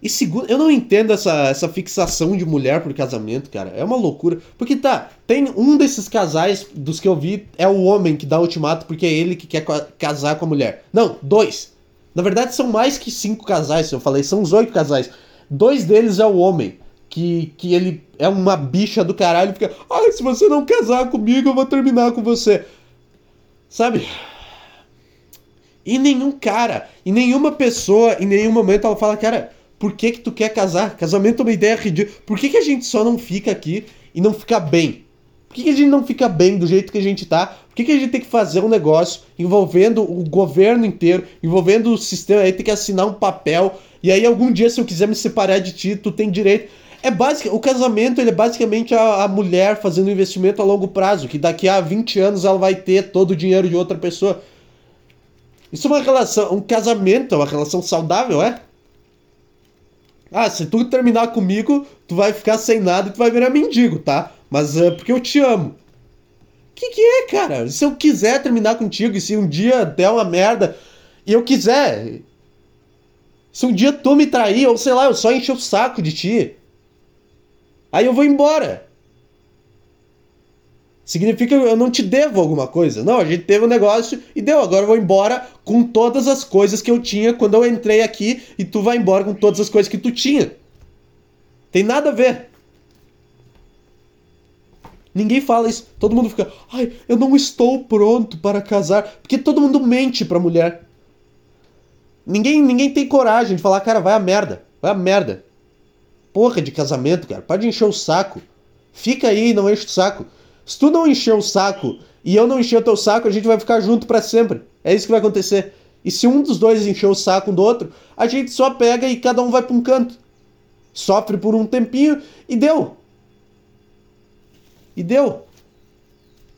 E segundo, eu não entendo essa, essa fixação de mulher por casamento, cara. É uma loucura. Porque tá, tem um desses casais dos que eu vi, é o homem que dá ultimato porque é ele que quer casar com a mulher. Não, dois. Na verdade são mais que cinco casais, eu falei, são os oito casais. Dois deles é o homem, que, que ele é uma bicha do caralho fica, ai, se você não casar comigo, eu vou terminar com você. Sabe? E nenhum cara, e nenhuma pessoa, em nenhum momento ela fala, cara, por que que tu quer casar? Casamento é uma ideia ridícula. Por que que a gente só não fica aqui e não fica bem? Por que, que a gente não fica bem do jeito que a gente tá? Por que, que a gente tem que fazer um negócio envolvendo o governo inteiro, envolvendo o sistema, aí tem que assinar um papel, e aí algum dia se eu quiser me separar de ti, tu tem direito. É básico, o casamento ele é basicamente a, a mulher fazendo um investimento a longo prazo, que daqui a 20 anos ela vai ter todo o dinheiro de outra pessoa. Isso é uma relação, um casamento, é uma relação saudável, é? Ah, se tu terminar comigo, tu vai ficar sem nada e tu vai virar mendigo, tá? Mas é porque eu te amo. Que que é, cara? Se eu quiser terminar contigo e se um dia der uma merda e eu quiser. Se um dia tu me trair, ou sei lá, eu só encher o saco de ti. Aí eu vou embora. Significa que eu não te devo alguma coisa. Não, a gente teve um negócio e deu. Agora eu vou embora com todas as coisas que eu tinha quando eu entrei aqui e tu vai embora com todas as coisas que tu tinha. Tem nada a ver. Ninguém fala isso. Todo mundo fica, ai, eu não estou pronto para casar. Porque todo mundo mente pra mulher. Ninguém, ninguém tem coragem de falar, cara, vai a merda. Vai a merda. Porra de casamento, cara. Pode encher o saco. Fica aí e não enche o saco. Se tu não encher o saco e eu não encher o teu saco, a gente vai ficar junto para sempre. É isso que vai acontecer. E se um dos dois encher o saco um do outro, a gente só pega e cada um vai para um canto. Sofre por um tempinho e deu. E deu.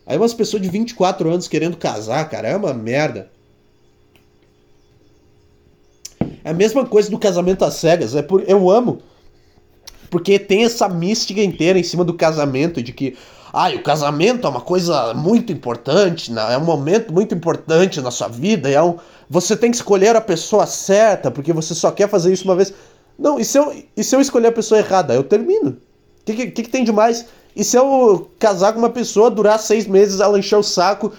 Aí umas pessoas de 24 anos querendo casar, cara, é uma merda. É a mesma coisa do casamento às cegas. É por, eu amo. Porque tem essa mística inteira em cima do casamento, de que, ai, o casamento é uma coisa muito importante, né? é um momento muito importante na sua vida, é um, você tem que escolher a pessoa certa, porque você só quer fazer isso uma vez. Não, e se eu, e se eu escolher a pessoa errada? Eu termino. O que, que, que, tem de mais? E se eu casar com uma pessoa, durar seis meses, ela encher o saco,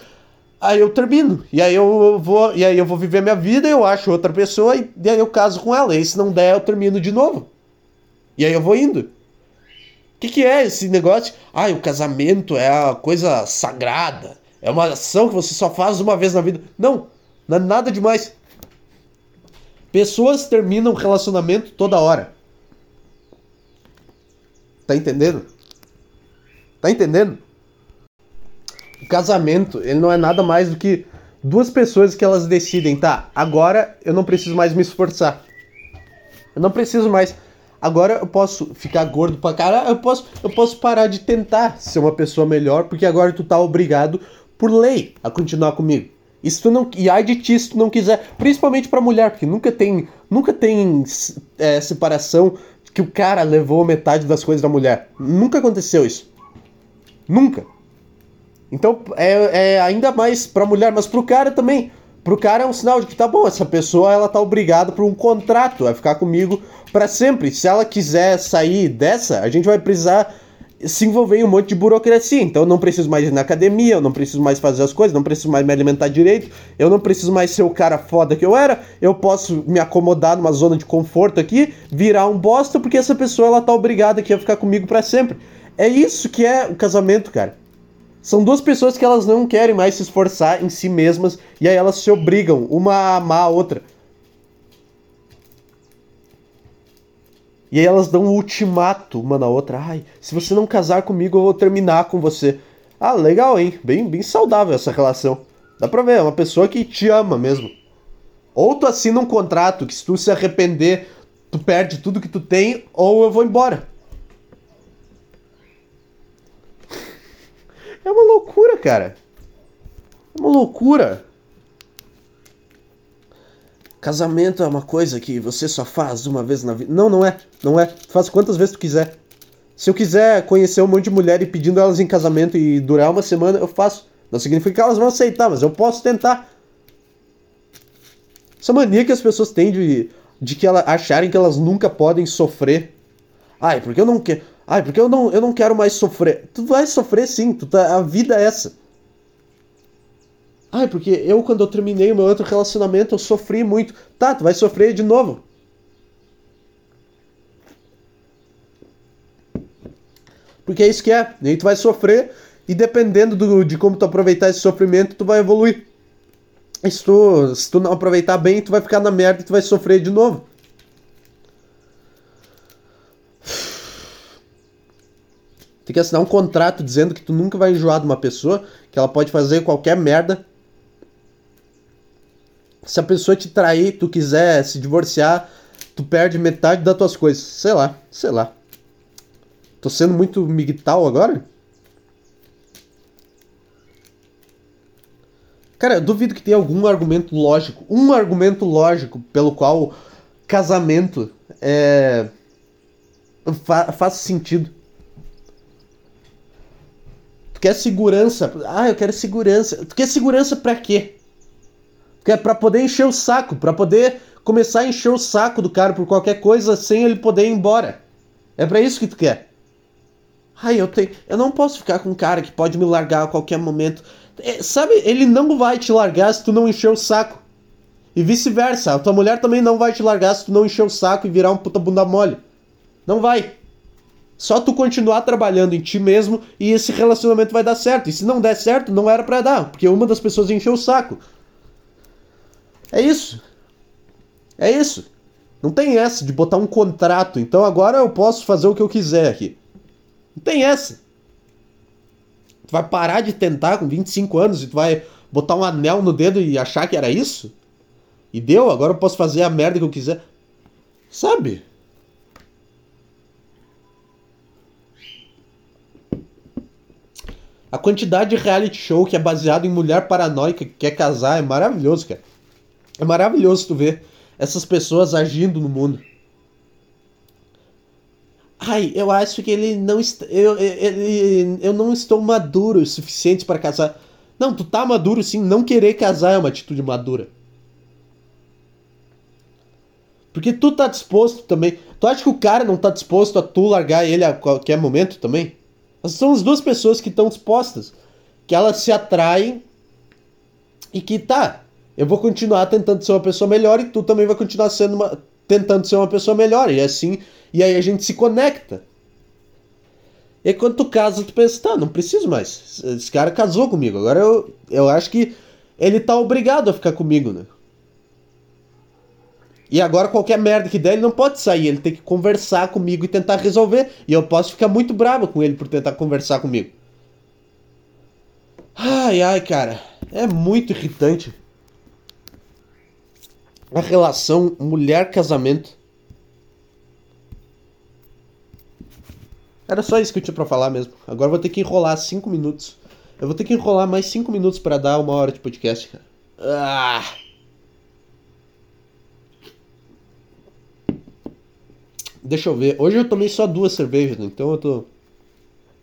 aí eu termino. E aí eu vou, e aí eu vou viver minha vida, eu acho outra pessoa, e, e aí eu caso com ela. E se não der, eu termino de novo. E aí eu vou indo. O que, que é esse negócio? Ah, o casamento é a coisa sagrada. É uma ação que você só faz uma vez na vida. Não. Não é nada demais. Pessoas terminam relacionamento toda hora. Tá entendendo? Tá entendendo? O casamento, ele não é nada mais do que duas pessoas que elas decidem, tá? Agora eu não preciso mais me esforçar. Eu não preciso mais. Agora eu posso ficar gordo pra caralho, eu posso, eu posso parar de tentar ser uma pessoa melhor, porque agora tu tá obrigado por lei a continuar comigo. Se tu não. E ai de ti se tu não quiser. Principalmente pra mulher, porque nunca tem. Nunca tem é, separação que o cara levou metade das coisas da mulher. Nunca aconteceu isso. Nunca. Então é, é ainda mais pra mulher, mas pro cara também. Pro cara é um sinal de que tá bom, essa pessoa ela tá obrigada por um contrato a ficar comigo para sempre. Se ela quiser sair dessa, a gente vai precisar se envolver em um monte de burocracia. Então eu não preciso mais ir na academia, eu não preciso mais fazer as coisas, não preciso mais me alimentar direito, eu não preciso mais ser o cara foda que eu era, eu posso me acomodar numa zona de conforto aqui, virar um bosta, porque essa pessoa ela tá obrigada aqui a ficar comigo para sempre. É isso que é o casamento, cara. São duas pessoas que elas não querem mais se esforçar em si mesmas e aí elas se obrigam uma a amar a outra. E aí elas dão um ultimato uma na outra. Ai, se você não casar comigo, eu vou terminar com você. Ah, legal, hein? Bem, bem saudável essa relação. Dá pra ver, é uma pessoa que te ama mesmo. Ou tu assina um contrato que se tu se arrepender, tu perde tudo que tu tem, ou eu vou embora. É uma loucura, cara. É uma loucura. Casamento é uma coisa que você só faz uma vez na vida. Não, não é. Não é. Faz quantas vezes tu quiser. Se eu quiser conhecer um monte de mulher e pedindo elas em casamento e durar uma semana, eu faço. Não significa que elas vão aceitar, mas eu posso tentar. Essa mania que as pessoas têm de, de que ela, acharem que elas nunca podem sofrer. Ai, porque eu não quero. Ai, porque eu não, eu não quero mais sofrer. Tu vai sofrer sim, tu tá, a vida é essa. Ai, porque eu, quando eu terminei o meu outro relacionamento, eu sofri muito. Tá, tu vai sofrer de novo. Porque é isso que é. E aí tu vai sofrer e dependendo do, de como tu aproveitar esse sofrimento, tu vai evoluir. Se tu, se tu não aproveitar bem, tu vai ficar na merda e tu vai sofrer de novo. Tem que assinar um contrato dizendo que tu nunca vai enjoar de uma pessoa, que ela pode fazer qualquer merda se a pessoa te trair, tu quiser se divorciar, tu perde metade das tuas coisas. Sei lá, sei lá. Tô sendo muito migtal agora? Cara, eu duvido que tenha algum argumento lógico, um argumento lógico pelo qual casamento é fa faz sentido. Quer segurança? Ah, eu quero segurança. Tu quer segurança para quê? Que é para poder encher o saco, para poder começar a encher o saco do cara por qualquer coisa sem ele poder ir embora. É para isso que tu quer. Ai, eu tenho, eu não posso ficar com um cara que pode me largar a qualquer momento. É, sabe, ele não vai te largar se tu não encher o saco. E vice-versa, a tua mulher também não vai te largar se tu não encher o saco e virar um puta bunda mole. Não vai. Só tu continuar trabalhando em ti mesmo e esse relacionamento vai dar certo. E se não der certo, não era para dar, porque uma das pessoas encheu o saco. É isso. É isso. Não tem essa de botar um contrato. Então agora eu posso fazer o que eu quiser aqui. Não tem essa. Tu vai parar de tentar com 25 anos e tu vai botar um anel no dedo e achar que era isso? E deu, agora eu posso fazer a merda que eu quiser. Sabe? A quantidade de reality show que é baseado em mulher paranoica que quer casar é maravilhoso, cara. É maravilhoso tu ver essas pessoas agindo no mundo. Ai, eu acho que ele não está. Eu, ele, eu não estou maduro o suficiente para casar. Não, tu tá maduro sim. Não querer casar é uma atitude madura. Porque tu tá disposto também. Tu acha que o cara não tá disposto a tu largar ele a qualquer momento também? São as duas pessoas que estão dispostas. Que elas se atraem e que tá. Eu vou continuar tentando ser uma pessoa melhor e tu também vai continuar sendo uma, tentando ser uma pessoa melhor. E assim, e aí a gente se conecta. E quando tu casa, tu pensa, tá, não preciso mais. Esse cara casou comigo. Agora eu, eu acho que ele tá obrigado a ficar comigo, né? E agora qualquer merda que der, ele não pode sair, ele tem que conversar comigo e tentar resolver. E eu posso ficar muito bravo com ele por tentar conversar comigo. Ai, ai, cara, é muito irritante. A relação mulher-casamento. Era só isso que eu tinha pra falar mesmo. Agora vou ter que enrolar 5 minutos. Eu vou ter que enrolar mais 5 minutos para dar uma hora de podcast, cara. Ah! Deixa eu ver. Hoje eu tomei só duas cervejas, né? então eu tô.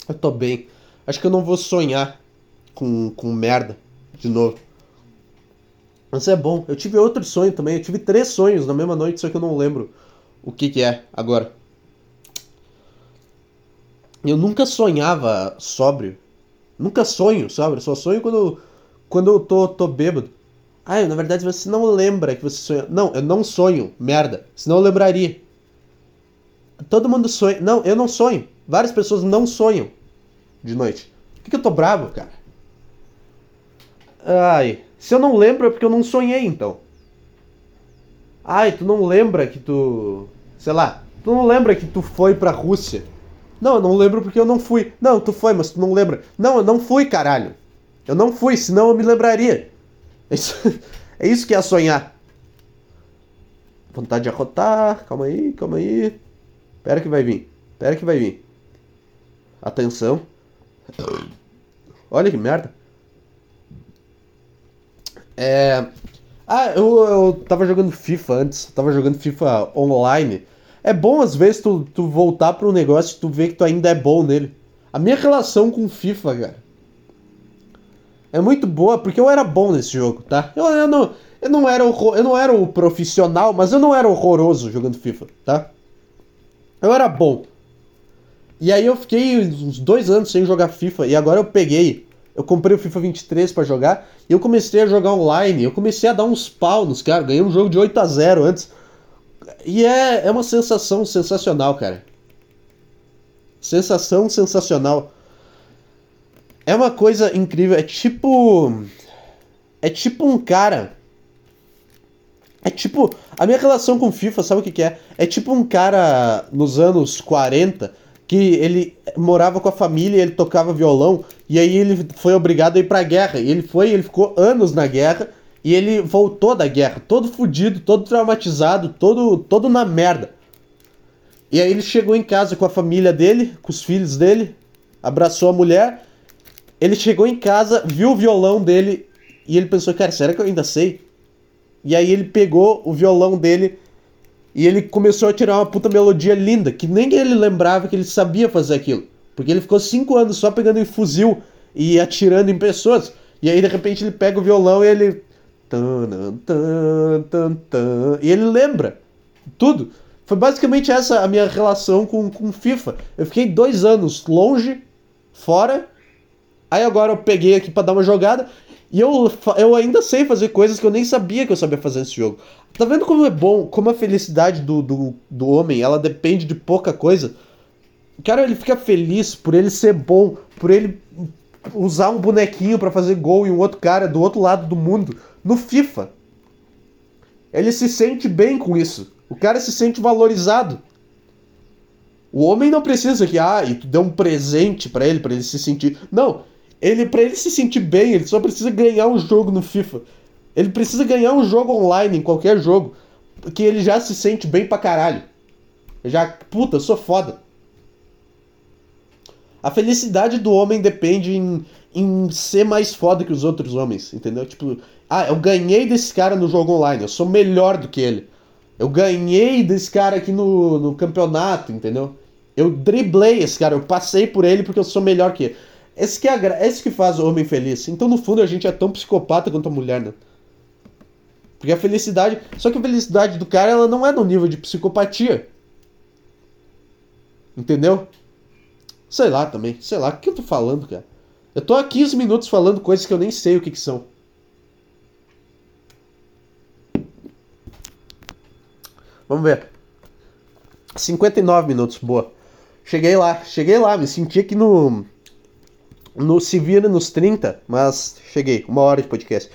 Eu tô bem. Acho que eu não vou sonhar com, com merda de novo. Mas é bom. Eu tive outro sonho também. Eu tive três sonhos na mesma noite, só que eu não lembro o que, que é agora. Eu nunca sonhava sóbrio. Nunca sonho sóbrio. Só sonho quando, quando eu tô, tô bêbado. Ah, na verdade você não lembra que você sonha. Não, eu não sonho. Merda. Senão eu lembraria. Todo mundo sonha. Não, eu não sonho. Várias pessoas não sonham de noite. Por que, que eu tô bravo, cara? Ai. Se eu não lembro é porque eu não sonhei, então. Ai, tu não lembra que tu. Sei lá. Tu não lembra que tu foi pra Rússia? Não, eu não lembro porque eu não fui. Não, tu foi, mas tu não lembra. Não, eu não fui, caralho. Eu não fui, senão eu me lembraria. É isso, é isso que é sonhar. Vontade de arrotar. Calma aí, calma aí. Pera que vai vir. Pera que vai vir. Atenção. Olha que merda. É. Ah, eu, eu tava jogando FIFA antes. Tava jogando FIFA online. É bom às vezes tu, tu voltar para um negócio e tu ver que tu ainda é bom nele. A minha relação com FIFA, cara. É muito boa porque eu era bom nesse jogo, tá? Eu, eu, não, eu, não, era, eu não era o profissional, mas eu não era horroroso jogando FIFA, tá? Eu era bom. E aí eu fiquei uns dois anos sem jogar FIFA. E agora eu peguei. Eu comprei o FIFA 23 para jogar. E eu comecei a jogar online. Eu comecei a dar uns pau nos caras. Ganhei um jogo de 8 a 0 antes. E é, é uma sensação sensacional, cara. Sensação sensacional. É uma coisa incrível. É tipo. É tipo um cara é tipo, a minha relação com FIFA, sabe o que, que é? É tipo um cara nos anos 40 que ele morava com a família, ele tocava violão e aí ele foi obrigado a ir pra guerra. E ele foi, ele ficou anos na guerra e ele voltou da guerra, todo fudido, todo traumatizado, todo, todo na merda. E aí ele chegou em casa com a família dele, com os filhos dele, abraçou a mulher. Ele chegou em casa, viu o violão dele e ele pensou, cara, será que eu ainda sei? E aí ele pegou o violão dele e ele começou a tirar uma puta melodia linda, que nem ele lembrava que ele sabia fazer aquilo. Porque ele ficou cinco anos só pegando em fuzil e atirando em pessoas. E aí de repente ele pega o violão e ele. E ele lembra tudo. Foi basicamente essa a minha relação com, com FIFA. Eu fiquei dois anos longe, fora. Aí agora eu peguei aqui para dar uma jogada. E eu, eu ainda sei fazer coisas que eu nem sabia que eu sabia fazer nesse jogo. Tá vendo como é bom, como a felicidade do, do, do homem, ela depende de pouca coisa? O cara, ele fica feliz por ele ser bom, por ele usar um bonequinho para fazer gol e um outro cara do outro lado do mundo no FIFA. Ele se sente bem com isso. O cara se sente valorizado. O homem não precisa que, ah, e tu dê um presente para ele, para ele se sentir. Não, ele, pra ele se sentir bem, ele só precisa ganhar um jogo no FIFA. Ele precisa ganhar um jogo online, em qualquer jogo. Que ele já se sente bem pra caralho. Já, puta, sou foda. A felicidade do homem depende em, em ser mais foda que os outros homens, entendeu? Tipo, ah, eu ganhei desse cara no jogo online, eu sou melhor do que ele. Eu ganhei desse cara aqui no, no campeonato, entendeu? Eu driblei esse cara, eu passei por ele porque eu sou melhor que ele. Esse que, é, esse que faz o homem feliz. Então, no fundo, a gente é tão psicopata quanto a mulher, né? Porque a felicidade. Só que a felicidade do cara, ela não é no nível de psicopatia. Entendeu? Sei lá também. Sei lá. O que eu tô falando, cara? Eu tô há 15 minutos falando coisas que eu nem sei o que, que são. Vamos ver. 59 minutos, boa. Cheguei lá, cheguei lá, me senti aqui no no Se Vira nos 30, mas cheguei, uma hora de podcast.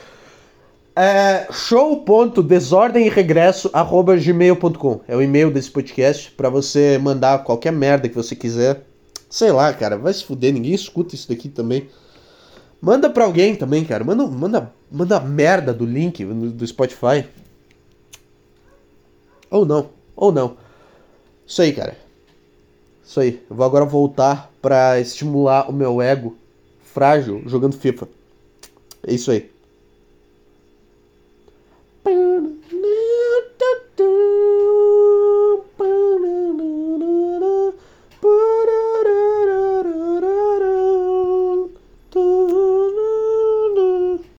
É, show.desordem e regresso arroba é o e-mail desse podcast para você mandar qualquer merda que você quiser. Sei lá, cara, vai se fuder, ninguém escuta isso daqui também. Manda pra alguém também, cara. Manda, manda, manda merda do link do Spotify. Ou não, ou não. Isso aí, cara. Isso aí. Eu vou agora voltar pra estimular o meu ego frágil jogando FIFA. É isso aí.